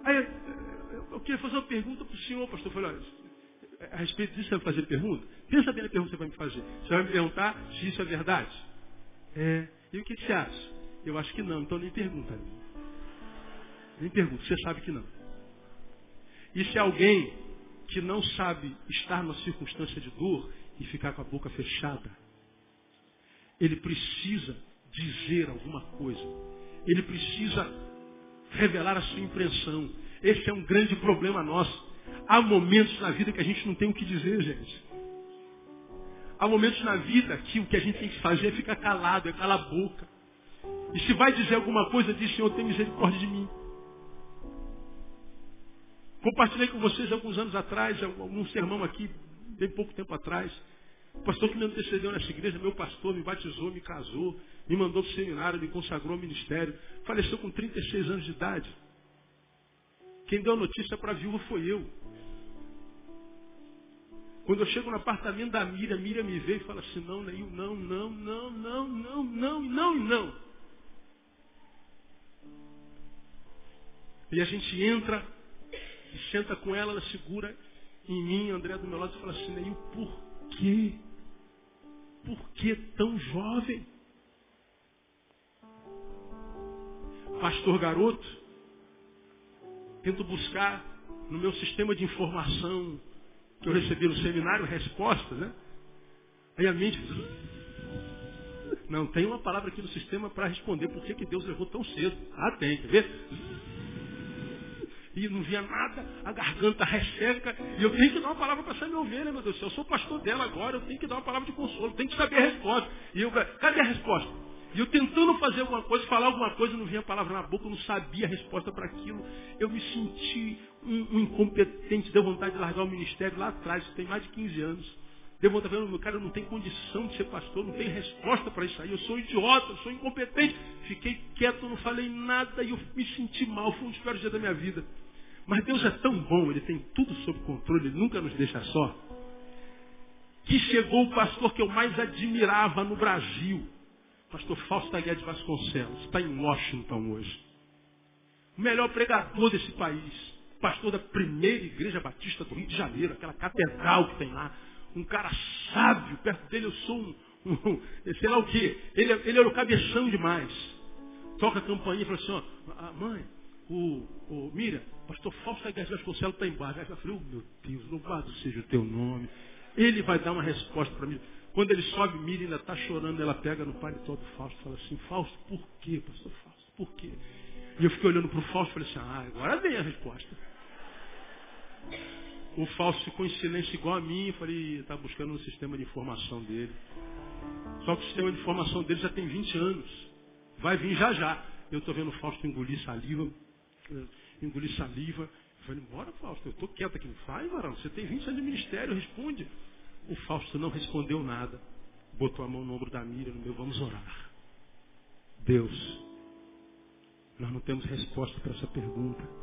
Aí, eu queria fazer uma pergunta para o senhor, pastor. Falei, olha, a respeito disso você vai fazer pergunta? Pensa bem na pergunta que você vai me fazer. Você vai me perguntar se isso é verdade? É. E o que, que você acha? Eu acho que não, então nem pergunta. Nem pergunta, você sabe que não. E se alguém que não sabe estar numa circunstância de dor e ficar com a boca fechada, ele precisa dizer alguma coisa. Ele precisa revelar a sua impressão. Esse é um grande problema nosso. Há momentos na vida que a gente não tem o que dizer, gente. Há momentos na vida que o que a gente tem que fazer é ficar calado, é calar a boca. E se vai dizer alguma coisa, diz, Senhor, tem misericórdia de mim. Compartilhei com vocês alguns anos atrás, algum sermão aqui, bem pouco tempo atrás. O pastor que me antecedeu nessa igreja, meu pastor, me batizou, me casou, me mandou para o seminário, me consagrou ao ministério. Faleceu com 36 anos de idade. Quem deu a notícia para a viúva foi eu. Quando eu chego no apartamento da Miriam, a Miriam me vê e fala assim, não, Neil, não, não, não, não, não, não, não não. E a gente entra e senta com ela, ela segura em mim, André do meu lado, e fala assim, Neil, por quê? Por que tão jovem? Pastor garoto, tento buscar no meu sistema de informação que eu recebi no seminário respostas, né? Aí a mente. Não, tem uma palavra aqui no sistema para responder por que, que Deus levou tão cedo. Ah, tem, quer ver? E não via nada, a garganta resseca, e eu tenho que dar uma palavra para essa minha ovelha, meu Deus do céu. Eu sou pastor dela agora, eu tenho que dar uma palavra de consolo, tenho que saber a resposta. E eu, cadê a resposta? E eu tentando fazer alguma coisa, falar alguma coisa, não vinha a palavra na boca, eu não sabia a resposta para aquilo. Eu me senti um, um, incompetente, deu vontade de largar o ministério lá atrás, tem mais de 15 anos. Deu vontade de falar, cara, não tem condição de ser pastor, não tem resposta para isso aí, eu sou idiota, eu sou incompetente. Fiquei quieto, não falei nada e eu me senti mal, foi um dos piores dias da minha vida. Mas Deus é tão bom, Ele tem tudo sob controle, Ele nunca nos deixa só. Que chegou o pastor que eu mais admirava no Brasil, pastor Fausto Guedes Vasconcelos, está em Washington hoje. O melhor pregador desse país, pastor da primeira igreja batista do Rio de Janeiro, aquela catedral que tem lá. Um cara sábio, perto dele eu sou um, um sei lá o quê. Ele, ele era o cabeção demais. Toca a campainha e fala assim, ó, ah, mãe, o, o Miriam, pastor Fausto Guedes Vasconcelos está embaixo. Eu falei, oh meu Deus, louvado seja o teu nome. Ele vai dar uma resposta para mim. Quando ele sobe, Miriam ainda está chorando, ela pega no paletó do Fausto e fala assim, Fausto, por quê, pastor Fausto? Por quê? E eu fiquei olhando para o Fausto e falei assim, ah, agora vem a resposta. O Fausto ficou em silêncio igual a mim, e falei, está buscando no sistema de informação dele. Só que o sistema de informação dele já tem 20 anos. Vai vir já já. Eu estou vendo o Fausto engolir saliva, engolir saliva. Eu falei, bora Fausto, eu estou quieto aqui. Vai, varão, você tem 20 anos de ministério, responde. O Fausto não respondeu nada. Botou a mão no ombro da Miriam, no meu, vamos orar. Deus, nós não temos resposta para essa pergunta.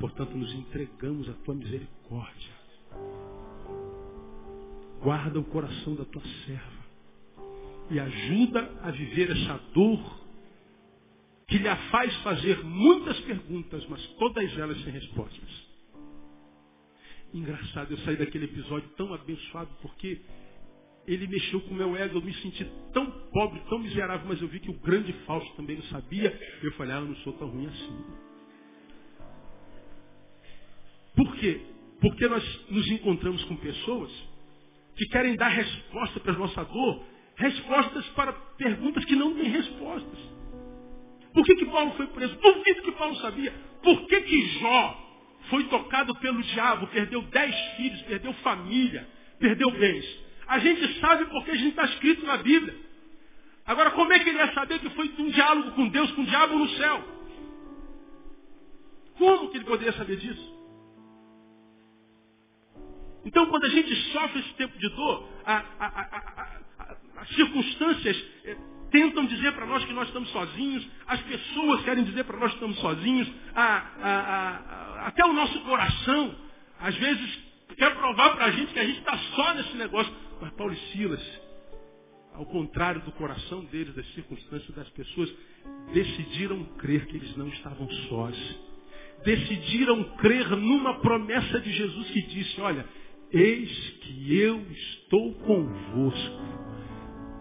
Portanto, nos entregamos à tua misericórdia. Guarda o coração da tua serva. E ajuda a viver essa dor que lhe faz fazer muitas perguntas, mas todas elas sem respostas. Engraçado, eu saí daquele episódio tão abençoado porque ele mexeu com o meu ego, eu me senti tão pobre, tão miserável, mas eu vi que o grande falso também não sabia. Eu falei, ah, eu não sou tão ruim assim. Por quê? Porque nós nos encontramos com pessoas que querem dar resposta para a nossa dor, respostas para perguntas que não têm respostas. Por que, que Paulo foi preso? Duvido que Paulo sabia. Por que, que Jó foi tocado pelo diabo, perdeu dez filhos, perdeu família, perdeu bens. A gente sabe porque a gente está escrito na Bíblia. Agora, como é que ele ia saber que foi um diálogo com Deus, com o diabo no céu? Como que ele poderia saber disso? Então, quando a gente sofre esse tempo de dor, a, a, a, as circunstâncias eh, tentam dizer para nós que nós estamos sozinhos, as pessoas querem dizer para nós que estamos sozinhos, até o nosso coração, às vezes, quer provar para a gente que a gente está só nesse negócio. Mas Paulo e Silas, ao contrário do coração deles, das circunstâncias das pessoas, decidiram crer que eles não estavam sós. Decidiram crer numa promessa de Jesus que disse, olha, eis que eu estou convosco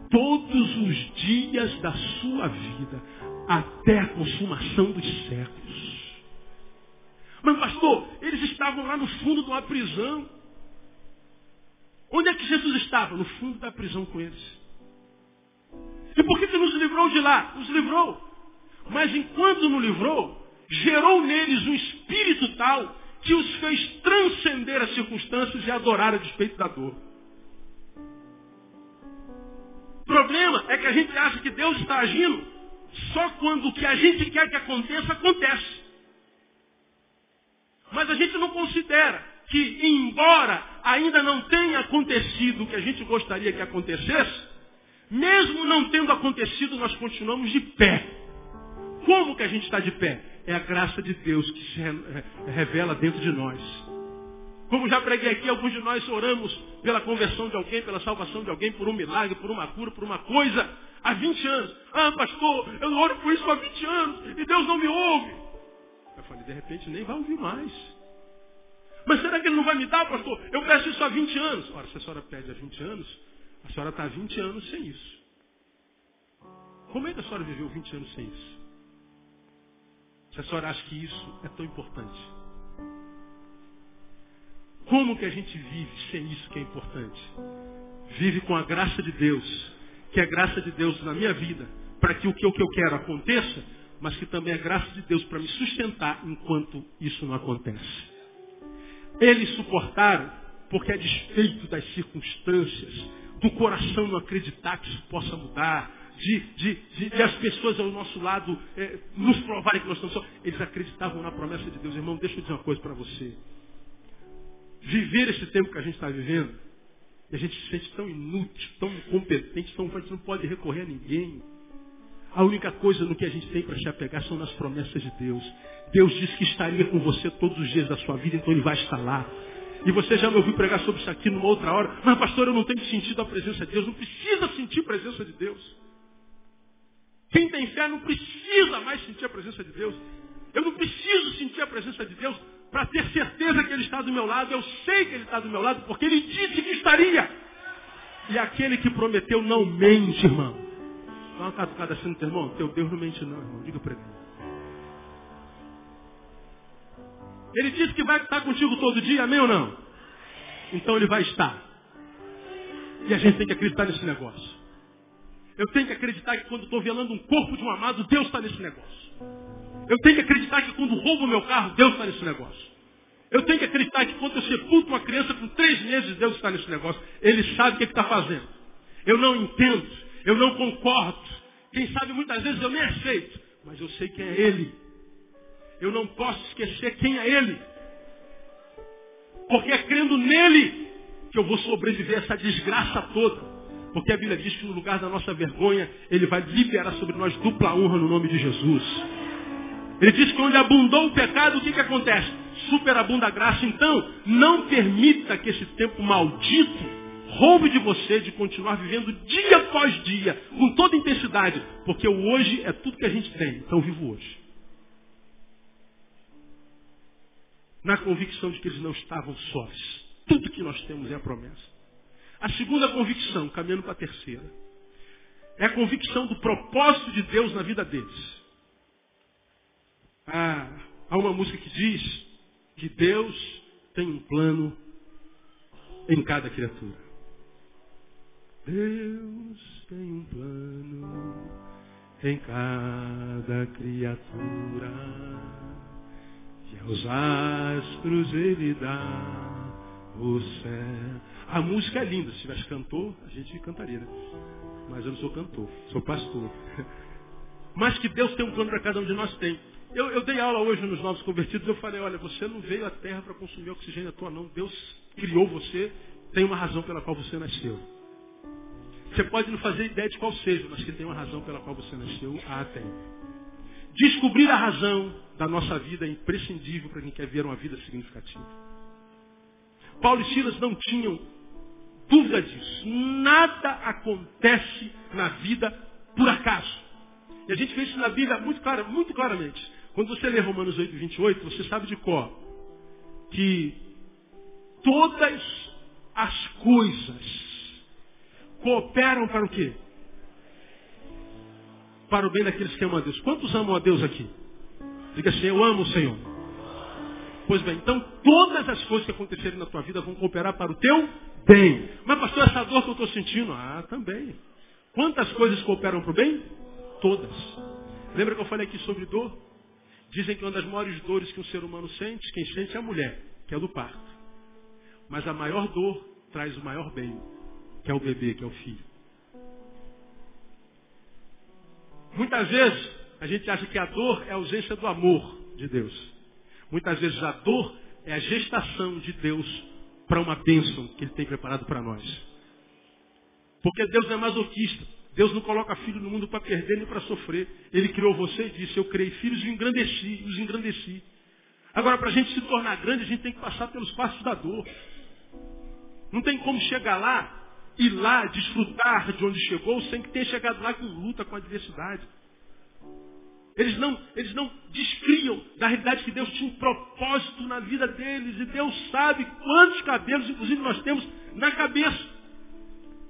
todos os dias da sua vida, até a consumação dos séculos. Mas, pastor, eles estavam lá no fundo de uma prisão. Onde é que Jesus estava? No fundo da prisão com eles. E por que, que nos livrou de lá? Nos livrou. Mas enquanto nos livrou, gerou neles um espírito tal que os fez transcender as circunstâncias e adorar a despeito da dor problema é que a gente acha que Deus está agindo só quando o que a gente quer que aconteça, acontece. Mas a gente não considera que, embora ainda não tenha acontecido o que a gente gostaria que acontecesse, mesmo não tendo acontecido, nós continuamos de pé. Como que a gente está de pé? É a graça de Deus que se revela dentro de nós. Como já preguei aqui, alguns de nós oramos pela conversão de alguém, pela salvação de alguém, por um milagre, por uma cura, por uma coisa, há 20 anos. Ah, pastor, eu oro por isso há 20 anos e Deus não me ouve. Eu falei, de repente nem vai ouvir mais. Mas será que ele não vai me dar, pastor? Eu peço isso há 20 anos. Ora, se a senhora pede há 20 anos, a senhora está há 20 anos sem isso. Como é que a senhora viveu 20 anos sem isso? Se a senhora acha que isso é tão importante. Como que a gente vive sem isso que é importante? Vive com a graça de Deus, que é a graça de Deus na minha vida, para que o que eu quero aconteça, mas que também é a graça de Deus para me sustentar enquanto isso não acontece. Eles suportaram, porque a despeito das circunstâncias, do coração não acreditar que isso possa mudar, de, de, de, de as pessoas ao nosso lado é, nos provarem que nós estamos só. Eles acreditavam na promessa de Deus. Irmão, deixa eu dizer uma coisa para você. Viver esse tempo que a gente está vivendo, e a gente se sente tão inútil, tão incompetente, tão a gente não pode recorrer a ninguém. A única coisa no que a gente tem para se apegar são nas promessas de Deus. Deus disse que estaria com você todos os dias da sua vida, então Ele vai estar lá. E você já me ouviu pregar sobre isso aqui numa outra hora. Mas, pastor, eu não tenho sentido a presença de Deus. Não precisa sentir a presença de Deus. Quem tem fé não precisa mais sentir a presença de Deus. Eu não preciso sentir a presença de Deus para ter certeza que Ele está do meu lado. Eu sei que Ele está do meu lado porque Ele disse que estaria. E aquele que prometeu não mente, irmão. Dá uma catucada assim no teu irmão. Teu Deus não mente não, irmão. Diga para ele. Ele disse que vai estar contigo todo dia, amém ou não? Então ele vai estar. E a gente tem que acreditar nesse negócio. Eu tenho que acreditar que quando estou velando um corpo de um amado, Deus está nesse negócio. Eu tenho que acreditar que quando roubo meu carro, Deus está nesse negócio. Eu tenho que acreditar que quando eu sepulto uma criança com três meses, Deus está nesse negócio. Ele sabe o que está fazendo. Eu não entendo, eu não concordo. Quem sabe muitas vezes eu nem aceito, mas eu sei que é Ele. Eu não posso esquecer quem é Ele. Porque é crendo nele que eu vou sobreviver a essa desgraça toda. Porque a Bíblia diz que no lugar da nossa vergonha, Ele vai liberar sobre nós dupla honra no nome de Jesus. Ele diz que onde abundou o pecado, o que, que acontece? Superabunda a graça. Então, não permita que esse tempo maldito roube de você de continuar vivendo dia após dia, com toda intensidade. Porque o hoje é tudo que a gente tem. Então, vivo hoje. na convicção de que eles não estavam sós. Tudo que nós temos é a promessa. A segunda convicção, caminhando para a terceira, é a convicção do propósito de Deus na vida deles. Ah, há uma música que diz que Deus tem um plano em cada criatura. Deus tem um plano em cada criatura. E aos astros ele dá o céu. A música é linda. Se tivesse cantor, a gente cantaria, né? Mas eu não sou cantor, sou pastor. (laughs) Mas que Deus tem um plano para cada um de nós tem. Eu, eu, dei aula hoje nos novos convertidos, eu falei, olha, você não veio à terra para consumir oxigênio à toa, não. Deus criou você, tem uma razão pela qual você nasceu. Você pode não fazer ideia de qual seja, mas que tem uma razão pela qual você nasceu, ah, tem. Descobrir a razão da nossa vida é imprescindível para quem quer ver uma vida significativa. Paulo e Silas não tinham dúvida disso. Nada acontece na vida por acaso. E a gente vê isso na Bíblia muito, clara, muito claramente. Quando você lê Romanos 8, 28, você sabe de cor que todas as coisas cooperam para o quê? para o bem daqueles que amam a Deus. Quantos amam a Deus aqui? Diga assim, eu amo o Senhor. Pois bem, então todas as coisas que acontecerem na tua vida vão cooperar para o teu bem. Mas pastor, essa dor que eu estou sentindo, ah, também. Quantas coisas cooperam para o bem? Todas. Lembra que eu falei aqui sobre dor? Dizem que uma das maiores dores que um ser humano sente, quem sente é a mulher, que é do parto. Mas a maior dor traz o maior bem, que é o bebê, que é o filho. Muitas vezes a gente acha que a dor é a ausência do amor de Deus. Muitas vezes a dor é a gestação de Deus para uma bênção que Ele tem preparado para nós. Porque Deus não é masoquista. Deus não coloca filho no mundo para perder nem para sofrer. Ele criou você e disse, eu criei filhos e engrandeci, os engrandeci. Agora, para a gente se tornar grande, a gente tem que passar pelos passos da dor. Não tem como chegar lá ir lá desfrutar de onde chegou sem que tenha chegado lá com luta, com adversidade. Eles não, eles não descriam da realidade que Deus tinha um propósito na vida deles. E Deus sabe quantos cabelos, inclusive, nós temos na cabeça.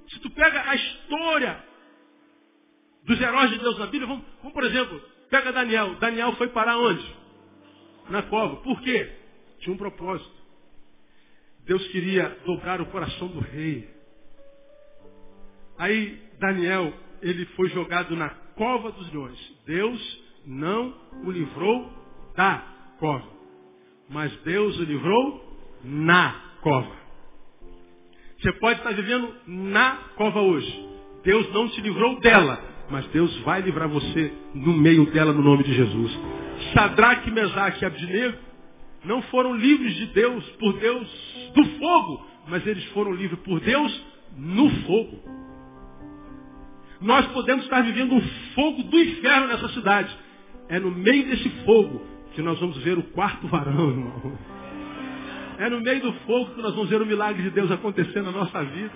Se tu pega a história dos heróis de Deus na Bíblia, vamos, vamos por exemplo, pega Daniel. Daniel foi parar onde? Na cova. Por quê? Tinha um propósito. Deus queria dobrar o coração do rei. Aí Daniel, ele foi jogado na cova dos leões. Deus não o livrou da cova. Mas Deus o livrou na cova. Você pode estar vivendo na cova hoje. Deus não te livrou dela. Mas Deus vai livrar você no meio dela no nome de Jesus. Sadraque, Mesaque e Abdinego não foram livres de Deus por Deus do fogo, mas eles foram livres por Deus no fogo. Nós podemos estar vivendo um fogo do inferno nessa cidade. É no meio desse fogo que nós vamos ver o quarto varão, irmão. É no meio do fogo que nós vamos ver o milagre de Deus acontecer na nossa vida.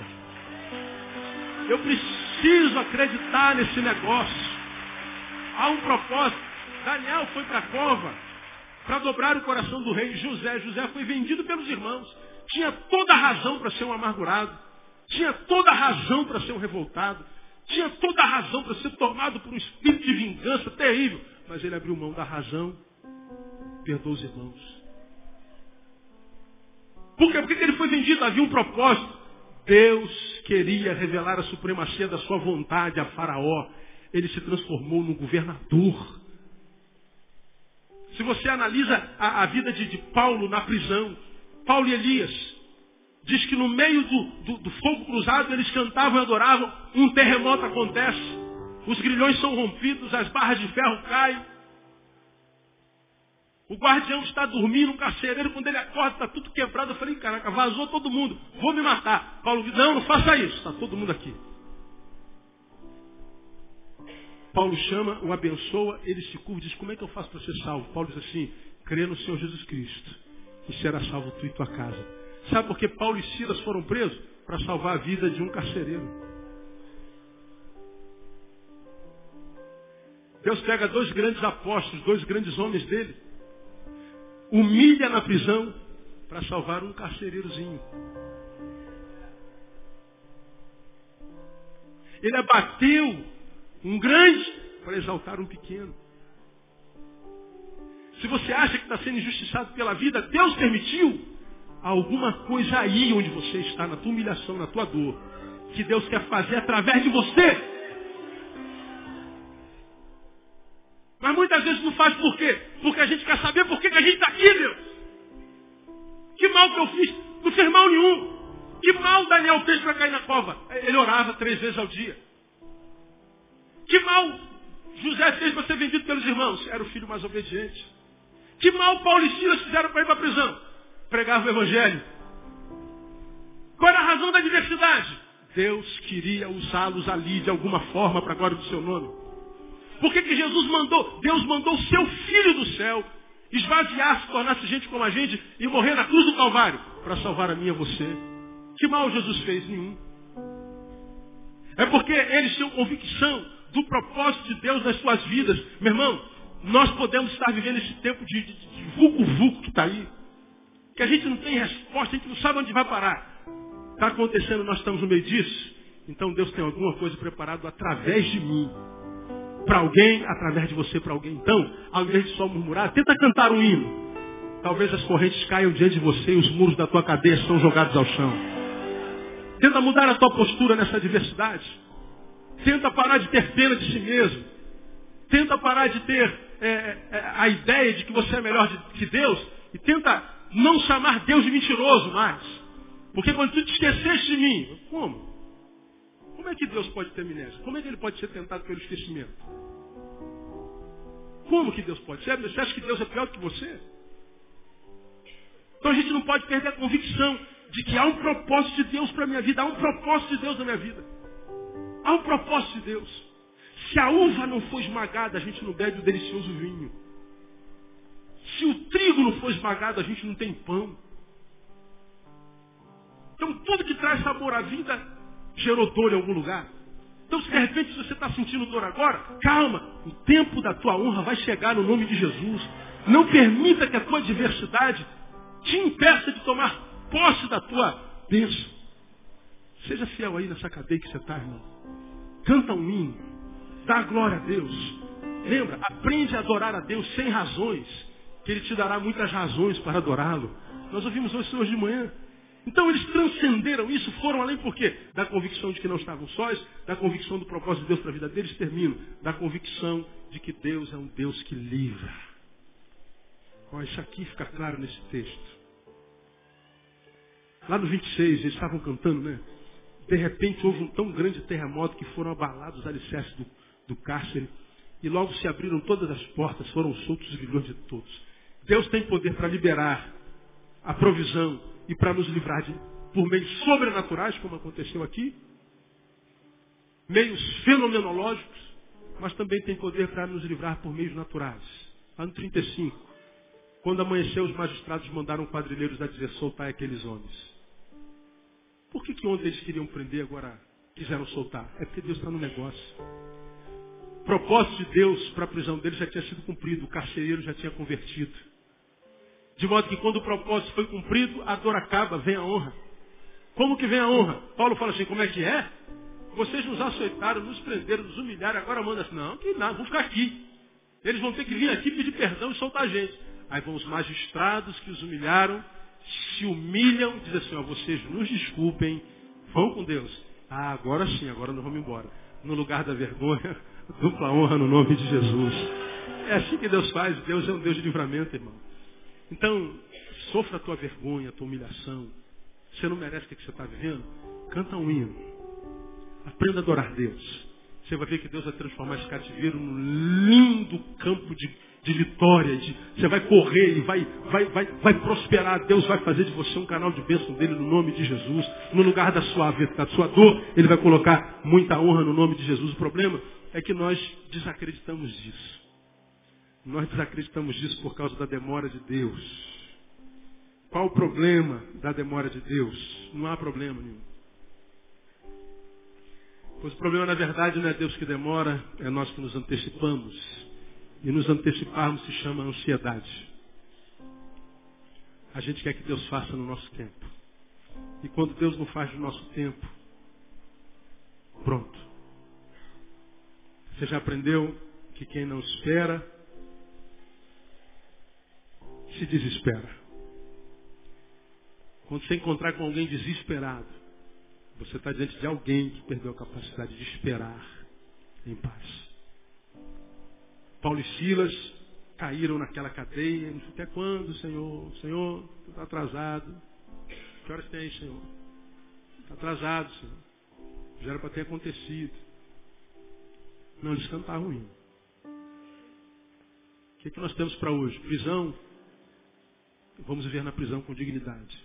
Eu preciso acreditar nesse negócio. Há um propósito. Daniel foi para a cova para dobrar o coração do rei José. José foi vendido pelos irmãos. Tinha toda a razão para ser um amargurado. Tinha toda a razão para ser um revoltado. Tinha toda a razão para ser tomado por um espírito de vingança terrível. Mas ele abriu mão da razão, perdoou os irmãos. Por quê? Por que ele foi vendido? Havia um propósito. Deus queria revelar a supremacia da sua vontade a Faraó. Ele se transformou num governador. Se você analisa a, a vida de, de, Paulo na prisão, Paulo e Elias, diz que no meio do, do, do fogo cruzado eles cantavam e adoravam, um terremoto acontece, os grilhões são rompidos, as barras de ferro caem, o guardião está dormindo, um carcereiro, quando ele acorda, está tudo quebrado. Eu falei, caraca, vazou todo mundo, vou me matar. Paulo diz, não, não faça isso, está todo mundo aqui. Paulo chama, o abençoa, ele se curva e diz, como é que eu faço para ser salvo? Paulo diz assim, crê no Senhor Jesus Cristo e será salvo tu e tua casa. Sabe por que Paulo e Silas foram presos? Para salvar a vida de um carcereiro. Deus pega dois grandes apóstolos, dois grandes homens dele, humilha na prisão para salvar um carcereirozinho. Ele abateu um grande para exaltar um pequeno. Se você acha que está sendo injustiçado pela vida, Deus permitiu alguma coisa aí onde você está, na tua humilhação, na tua dor, que Deus quer fazer através de você. Muitas vezes não faz por quê? Porque a gente quer saber por que, a gente está aqui, Deus. Que mal que eu fiz? Não fez mal nenhum. Que mal Daniel fez para cair na cova? Ele orava três vezes ao dia. Que mal José fez para ser vendido pelos irmãos? Era o filho mais obediente. Que mal Paulo e Silas fizeram para ir para a prisão? Pregavam o evangelho. Qual era a razão da diversidade? Deus queria usá-los ali de alguma forma para a glória do seu nome. Por que, que Jesus mandou? Deus mandou o seu Filho do céu esvaziar-se, tornar-se gente como a gente e morrer na cruz do Calvário para salvar a mim e você. Que mal Jesus fez? Nenhum. É porque eles tinham convicção do propósito de Deus nas suas vidas. Meu irmão, nós podemos estar vivendo esse tempo de, vulco-vulco que está aí. Que a gente não tem resposta, a gente não sabe onde vai parar. Está acontecendo, nós estamos no meio disso. Então Deus tem alguma coisa preparada através de mim para alguém, através de você para alguém. Então, ao invés de só murmurar, tenta cantar um hino. Talvez as correntes caiam diante de você e os muros da tua cadeia são jogados ao chão. Tenta mudar a tua postura nessa diversidade. Tenta parar de ter pena de si mesmo. Tenta parar de ter é, é, a ideia de que você é melhor que Deus. E tenta não chamar Deus de mentiroso mais. Porque quando tu te esqueceste de mim, como? Como é que Deus pode ter amnésia? Como é que ele pode ser tentado pelo esquecimento? Como que Deus pode ser? Você acha que Deus é pior do que você? Então a gente não pode perder a convicção de que há um propósito de Deus para a minha vida, há um propósito de Deus na minha vida. Há um propósito de Deus. Se a uva não for esmagada, a gente não bebe o delicioso vinho. Se o trigo não for esmagado, a gente não tem pão. Então tudo que traz sabor à vida gerou dor em algum lugar. Então, se de repente você está sentindo dor agora, calma. O tempo da tua honra vai chegar no nome de Jesus. Não permita que a tua adversidade te impeça de tomar posse da tua bênção. Seja fiel aí nessa cadeia que você está, irmão. Canta um hino. Dá glória a Deus. Lembra, aprende a adorar a Deus sem razões, que Ele te dará muitas razões para adorá-lo. Nós ouvimos hoje, hoje de manhã. Então eles transcenderam isso, foram além por quê? Da convicção de que não estavam sós, da convicção do propósito de Deus para a vida deles, termino, da convicção de que Deus é um Deus que livra. Ó, isso aqui fica claro nesse texto. Lá no 26, eles estavam cantando, né? De repente houve um tão grande terremoto que foram abalados os alicerces do, do cárcere e logo se abriram todas as portas, foram soltos os grilhões de todos. Deus tem poder para liberar a provisão e para nos livrar de, por meios sobrenaturais, como aconteceu aqui, meios fenomenológicos, mas também tem poder para nos livrar por meios naturais. Ano 35, quando amanheceu, os magistrados mandaram quadrilheiros a dizer, soltar aqueles homens. Por que, que ontem eles queriam prender, agora quiseram soltar? É porque Deus está no negócio. O propósito de Deus para a prisão deles já tinha sido cumprido, o carcereiro já tinha convertido. De modo que quando o propósito foi cumprido, a dor acaba, vem a honra. Como que vem a honra? Paulo fala assim, como é que é? Vocês nos açoitaram, nos prenderam, nos humilharam, agora manda assim, não, que nada, vamos ficar aqui. Eles vão ter que vir aqui pedir perdão e soltar a gente. Aí vão os magistrados que os humilharam, se humilham, dizem assim, ó, vocês nos desculpem, vão com Deus. Ah, agora sim, agora nós vamos embora. No lugar da vergonha, (laughs) dupla honra no nome de Jesus. É assim que Deus faz, Deus é um Deus de livramento, irmão. Então, sofra a tua vergonha, a tua humilhação. Você não merece o que você está vivendo? Canta um hino. Aprenda a adorar Deus. Você vai ver que Deus vai transformar esse cativeiro num lindo campo de, de vitória. De, você vai correr e vai, vai, vai, vai prosperar. Deus vai fazer de você um canal de bênção dele no nome de Jesus. No lugar da sua, da sua dor, ele vai colocar muita honra no nome de Jesus. O problema é que nós desacreditamos disso. Nós desacreditamos disso por causa da demora de Deus. Qual o problema da demora de Deus? Não há problema nenhum. Pois o problema, na verdade, não é Deus que demora, é nós que nos antecipamos. E nos anteciparmos se chama ansiedade. A gente quer que Deus faça no nosso tempo. E quando Deus não faz no nosso tempo, pronto. Você já aprendeu que quem não espera se desespera. Quando você encontrar com alguém desesperado, você está diante de alguém que perdeu a capacidade de esperar em paz. Paulo e Silas caíram naquela cadeia. Até quando, Senhor? Senhor, está atrasado. Que horas tem Senhor? Está atrasado, Senhor. Já era para ter acontecido. Não, eles cantaram ruim. O que, é que nós temos para hoje? Prisão Vamos viver na prisão com dignidade.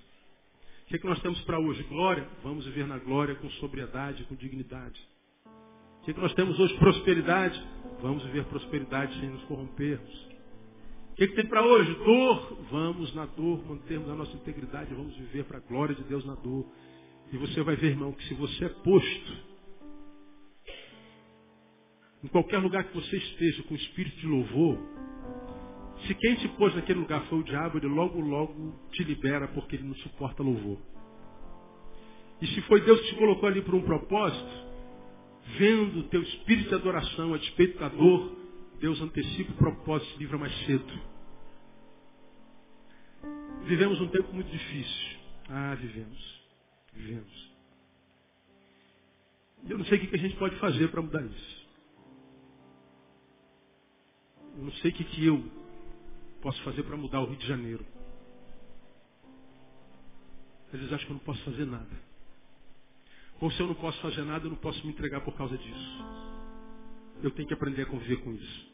O que, é que nós temos para hoje? Glória? Vamos viver na glória com sobriedade, com dignidade. O que, é que nós temos hoje? Prosperidade? Vamos viver prosperidade sem nos corrompermos. O que, é que tem para hoje? Dor? Vamos na dor mantermos a nossa integridade, vamos viver para a glória de Deus na dor. E você vai ver, irmão, que se você é posto em qualquer lugar que você esteja com espírito de louvor, se quem te pôs naquele lugar foi o diabo, ele logo, logo te libera porque ele não suporta louvor. E se foi Deus que te colocou ali por um propósito, vendo o teu espírito de adoração a despeito da dor, Deus antecipa o propósito e se livra mais cedo. Vivemos um tempo muito difícil. Ah, vivemos. Vivemos. Eu não sei o que a gente pode fazer para mudar isso. Eu não sei o que eu posso fazer para mudar o Rio de Janeiro? Às vezes acho que eu não posso fazer nada. Ou se eu não posso fazer nada, eu não posso me entregar por causa disso. Eu tenho que aprender a conviver com isso.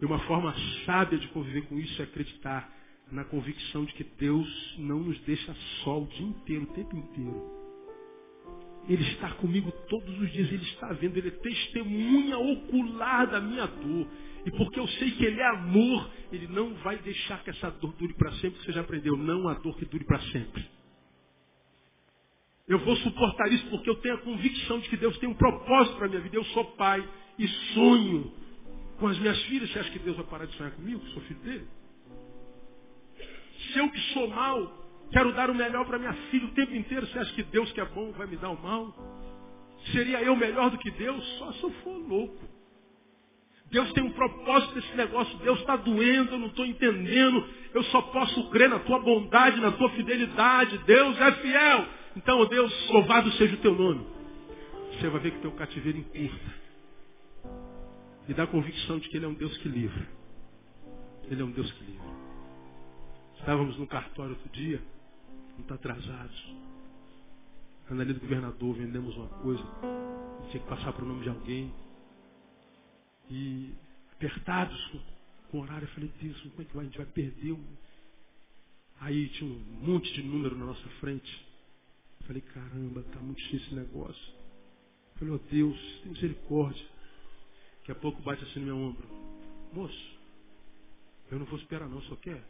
E uma forma sábia de conviver com isso é acreditar na convicção de que Deus não nos deixa só o dia inteiro, o tempo inteiro. Ele está comigo todos os dias, Ele está vendo, Ele é testemunha ocular da minha dor. E porque eu sei que Ele é amor, Ele não vai deixar que essa dor dure para sempre. Você já aprendeu, não há dor que dure para sempre. Eu vou suportar isso porque eu tenho a convicção de que Deus tem um propósito para a minha vida. Eu sou pai e sonho com as minhas filhas. Você acha que Deus vai parar de sonhar comigo? Sou filho dele. Se eu que sou mal, quero dar o melhor para minha filha o tempo inteiro, você acha que Deus que é bom vai me dar o mal? Seria eu melhor do que Deus? Só se eu for louco. Deus tem um propósito nesse negócio. Deus está doendo, eu não estou entendendo. Eu só posso crer na tua bondade, na tua fidelidade. Deus é fiel. Então, oh Deus, louvado seja o teu nome. Você vai ver que teu cativeiro encurta. E dá a convicção de que Ele é um Deus que livra. Ele é um Deus que livra. Estávamos no cartório outro dia, muito atrasados. Andando ali do governador, vendemos uma coisa. Tinha que passar para o nome de alguém. E apertados com, o horário, eu falei, Deus, como é que? A gente vai perder? Aí tinha um monte de número na nossa frente. Eu falei, caramba, tá muito cheio esse negócio. Eu falei, ó oh, Deus, tem misericórdia. Daqui a pouco bate assim no meu ombro. Moço, eu não vou esperar não, só quer.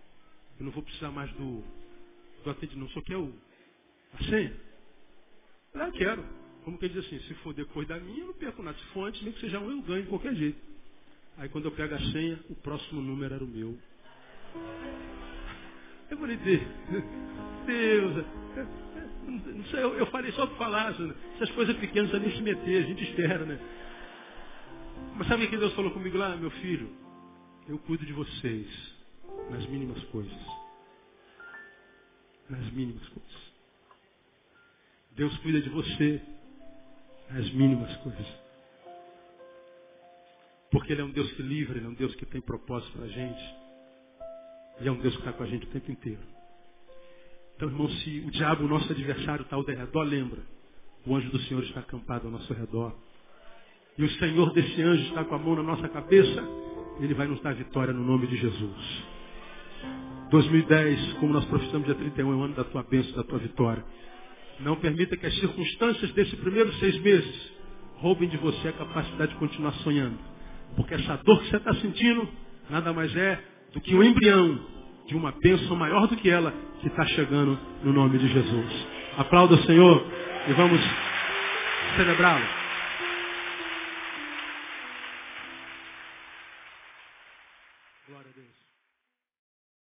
Eu não vou precisar mais do, do atendimento, só quer o, a senha. Eu falei, ah, quero. Como que ele diz assim, se for depois da minha, eu não perco nada. Se for antes, nem que seja um, eu ganho de qualquer jeito. Aí quando eu pego a senha, o próximo número era o meu. Eu falei, Deus, Deus, não sei, eu, eu falei só para falar, essas coisas pequenas a nem se meter, a gente espera, né? Mas sabe o que Deus falou comigo lá, meu filho? Eu cuido de vocês nas mínimas coisas. Nas mínimas coisas. Deus cuida de você nas mínimas coisas. Porque Ele é um Deus que livra, Ele é um Deus que tem propósito para a gente. E é um Deus que está com a gente o tempo inteiro. Então, irmão, se o diabo, o nosso adversário, está ao redor, lembra. O anjo do Senhor está acampado ao nosso redor. E o Senhor desse anjo está com a mão na nossa cabeça. Ele vai nos dar vitória no nome de Jesus. 2010, como nós professamos dia 31, é o ano da tua bênção, da tua vitória. Não permita que as circunstâncias desses primeiros seis meses roubem de você a capacidade de continuar sonhando. Porque essa dor que você está sentindo nada mais é do que o um embrião de uma bênção maior do que ela que está chegando no nome de Jesus. Aplauda o Senhor e vamos celebrá-lo.